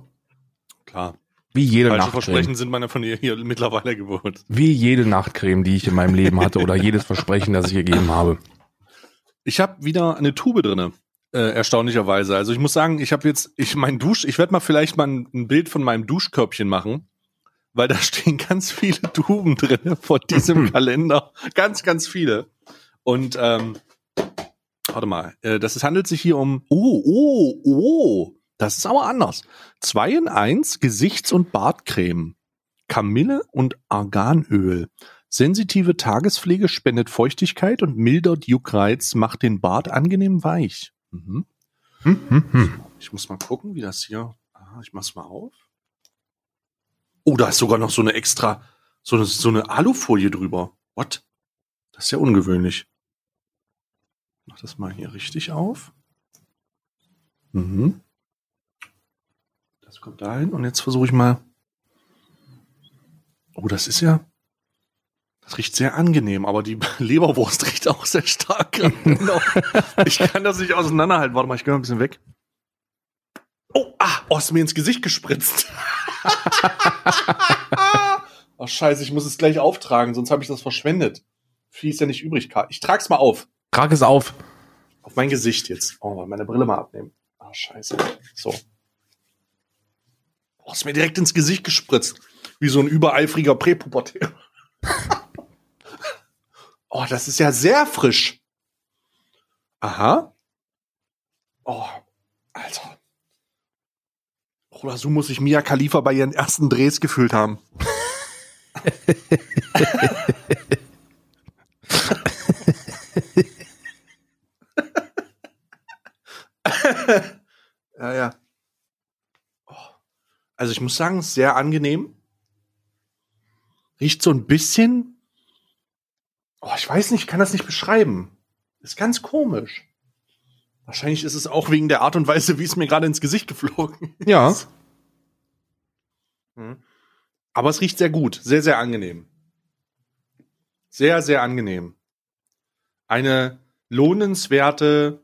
Klar. Wie jede Falsche Nachtcreme. Versprechen sind meine von ihr hier mittlerweile gewohnt. Wie jede Nachtcreme, die ich in meinem Leben hatte oder jedes Versprechen, das ich gegeben habe. Ich habe wieder eine Tube drinne. Äh, erstaunlicherweise. Also ich muss sagen, ich habe jetzt, ich mein Dusch, ich werde mal vielleicht mal ein, ein Bild von meinem Duschkörbchen machen, weil da stehen ganz viele Tuben drinne von diesem Kalender. Ganz, ganz viele. Und ähm, warte mal, äh, das ist, handelt sich hier um. Oh, oh, oh. Das ist aber anders. Zwei in eins Gesichts- und Bartcreme. Kamille und Arganöl. Sensitive Tagespflege spendet Feuchtigkeit und mildert Juckreiz, macht den Bart angenehm weich. Mhm. Hm, hm, hm. Ich muss mal gucken, wie das hier. Ah, ich mach's mal auf. Oh, da ist sogar noch so eine extra, so eine, so eine Alufolie drüber. What? Das ist ja ungewöhnlich. Mach das mal hier richtig auf. Mhm. Das kommt dahin und jetzt versuche ich mal. Oh, das ist ja. Das riecht sehr angenehm, aber die Leberwurst riecht auch sehr stark. ich kann das nicht auseinanderhalten. Warte mal, ich gehe mal ein bisschen weg. Oh, ah, oh, ist mir ins Gesicht gespritzt. oh, scheiße, ich muss es gleich auftragen, sonst habe ich das verschwendet. Viel ist ja nicht übrig. Ich trag's mal auf. Trag es auf. Auf mein Gesicht jetzt. Oh, meine Brille mal abnehmen. Ah, scheiße. So. Oh, ist mir direkt ins Gesicht gespritzt. Wie so ein übereifriger Präpubertär. oh, das ist ja sehr frisch. Aha. Oh, Alter. Oder so muss sich Mia Khalifa bei ihren ersten Drehs gefühlt haben. ja, ja. Also ich muss sagen, es ist sehr angenehm. Riecht so ein bisschen. Oh, ich weiß nicht, ich kann das nicht beschreiben. Ist ganz komisch. Wahrscheinlich ist es auch wegen der Art und Weise, wie es mir gerade ins Gesicht geflogen ist. Ja. Mhm. Aber es riecht sehr gut, sehr, sehr angenehm. Sehr, sehr angenehm. Eine lohnenswerte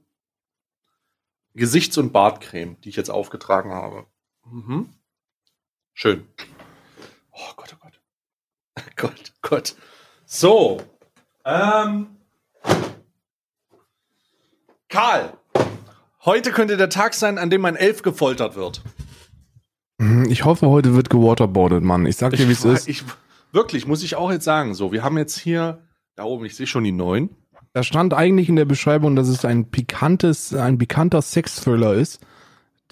Gesichts- und Bartcreme, die ich jetzt aufgetragen habe. Mhm. Schön. Oh Gott, oh Gott. Gott, Gott. So. Ähm. Karl. Heute könnte der Tag sein, an dem mein Elf gefoltert wird. Mhm, Ich hoffe, heute wird gewaterboardet, Mann. Ich sag dir, wie es ist. Ich, wirklich, muss ich auch jetzt sagen. So, wir haben jetzt hier, da oben, ich sehe schon die neun. Da stand eigentlich in der Beschreibung, dass es ein pikantes, ein pikanter Sex-Thriller ist,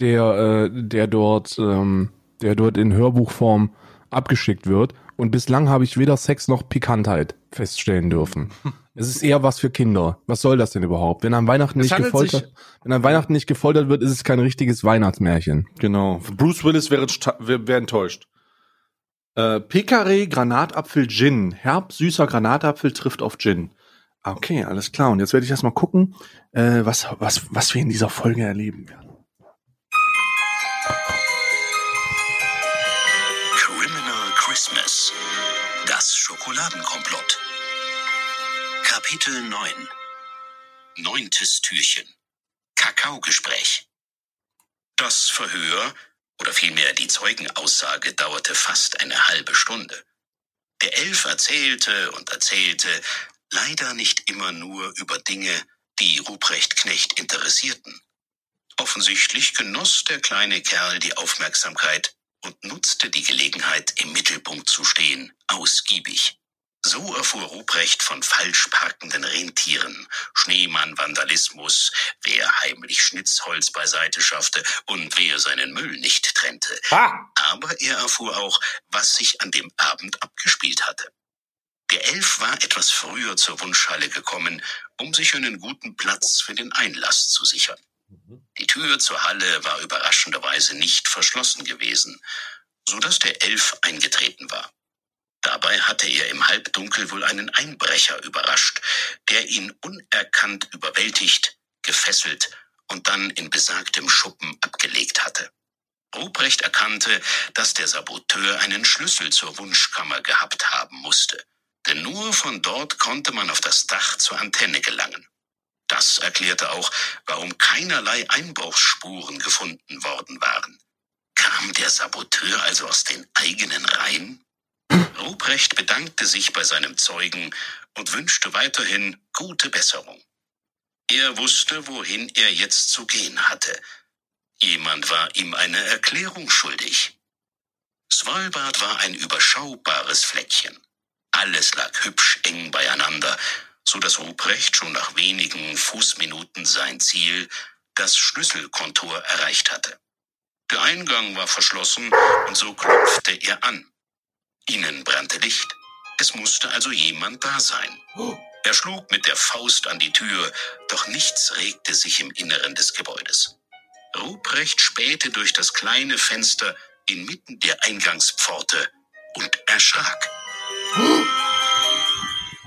der, äh, der dort, ähm, der dort in Hörbuchform abgeschickt wird. Und bislang habe ich weder Sex noch Pikantheit feststellen dürfen. Es ist eher was für Kinder. Was soll das denn überhaupt? Wenn an Weihnachten Es nicht gefoltert, wenn an Weihnachten nicht gefoltert wird, ist es kein richtiges Weihnachtsmärchen. Genau. Bruce Willis wäre, sta- wär, wär enttäuscht. Äh, Pekaré, Granatapfel, Gin. Herb, süßer Granatapfel trifft auf Gin. Ah, Okay, alles klar. Und jetzt werde ich erst mal gucken, äh, was, was, was wir in dieser Folge erleben werden. Schokoladenkomplott. Kapitel 9. Neuntes Türchen. Kakaogespräch. Das Verhör, oder vielmehr die Zeugenaussage, dauerte fast eine halbe Stunde. Der Elf erzählte und erzählte, leider nicht immer nur über Dinge, die Ruprecht Knecht interessierten. Offensichtlich genoss der kleine Kerl die Aufmerksamkeit und nutzte die Gelegenheit, im Mittelpunkt zu stehen, ausgiebig. So erfuhr Ruprecht von falsch parkenden Rentieren, Schneemann-Vandalismus, wer heimlich Schnitzholz beiseite schaffte und wer seinen Müll nicht trennte. Ah! Aber er erfuhr auch, was sich an dem Abend abgespielt hatte. Der Elf war etwas früher zur Wunschhalle gekommen, um sich einen guten Platz für den Einlass zu sichern. Die Tür zur Halle war überraschenderweise nicht verschlossen gewesen, so dass der Elf eingetreten war. Dabei hatte er im Halbdunkel wohl einen Einbrecher überrascht, der ihn unerkannt überwältigt, gefesselt und dann in besagtem Schuppen abgelegt hatte. Ruprecht erkannte, dass der Saboteur einen Schlüssel zur Wunschkammer gehabt haben musste, denn nur von dort konnte man auf das Dach zur Antenne gelangen. Das erklärte auch, warum keinerlei Einbruchsspuren gefunden worden waren. Kam der Saboteur also aus den eigenen Reihen? Ruprecht bedankte sich bei seinem Zeugen und wünschte weiterhin gute Besserung. Er wusste, wohin er jetzt zu gehen hatte. Jemand war ihm eine Erklärung schuldig. Svalbard war ein überschaubares Fleckchen. Alles lag hübsch eng beieinander, so dass Ruprecht schon nach wenigen Fußminuten sein Ziel, das Schlüsselkontor, erreicht hatte. Der Eingang war verschlossen und so klopfte er an. Innen brannte Licht. Es musste also jemand da sein. Er schlug mit der Faust an die Tür, doch nichts regte sich im Inneren des Gebäudes. Ruprecht spähte durch das kleine Fenster inmitten der Eingangspforte und erschrak.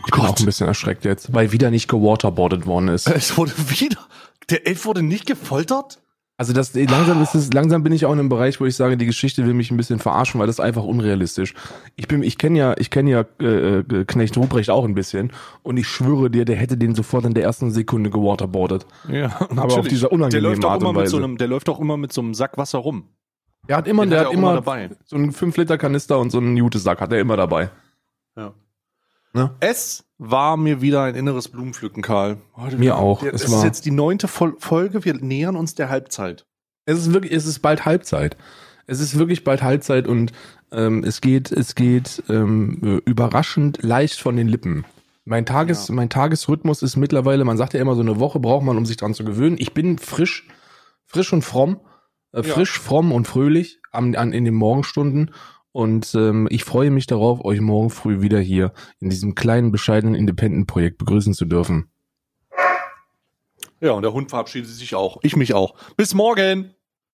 Ich bin auch ein bisschen erschreckt jetzt, weil wieder nicht gewaterboardet worden ist. Es wurde wieder. Der Elf wurde nicht gefoltert? Also das langsam ist es, langsam bin ich auch in einem Bereich, wo ich sage, die Geschichte will mich ein bisschen verarschen, weil das ist einfach unrealistisch. Ich bin, ich kenne ja, ich kenne ja äh, äh, Knecht Ruprecht auch ein bisschen und ich schwöre dir, der hätte den sofort in der ersten Sekunde gewaterboardet. Ja, Aber auf dieser der unangenehme läuft, auch Art immer und mit Weise. so einem, der läuft auch immer mit so einem Sack Wasser rum. Der hat immer, Den der hat hat er immer immer dabei. so einen 5 Liter Kanister und so einen Jutesack hat er immer dabei. Ja. Ne? Es war mir wieder ein inneres Blumenpflücken, Karl. Heute Mir auch. Es Es ist war- jetzt die neunte Fol Folge. Wir nähern uns der Halbzeit. Es ist wirklich, es ist bald Halbzeit. Es ist wirklich bald Halbzeit und ähm, es geht, es geht ähm, äh, überraschend leicht von den Lippen. Mein Tages, Ja. mein Tagesrhythmus ist mittlerweile, man sagt ja immer, so eine Woche braucht man, um sich dran zu gewöhnen. Ich bin frisch, frisch und fromm, äh, Ja. frisch, fromm und fröhlich am, an, in den Morgenstunden. Und ähm, ich freue mich darauf, euch morgen früh wieder hier in diesem kleinen, bescheidenen Independent-Projekt begrüßen zu dürfen. Ja, und der Hund verabschiedet sich auch. Ich mich auch. Bis morgen.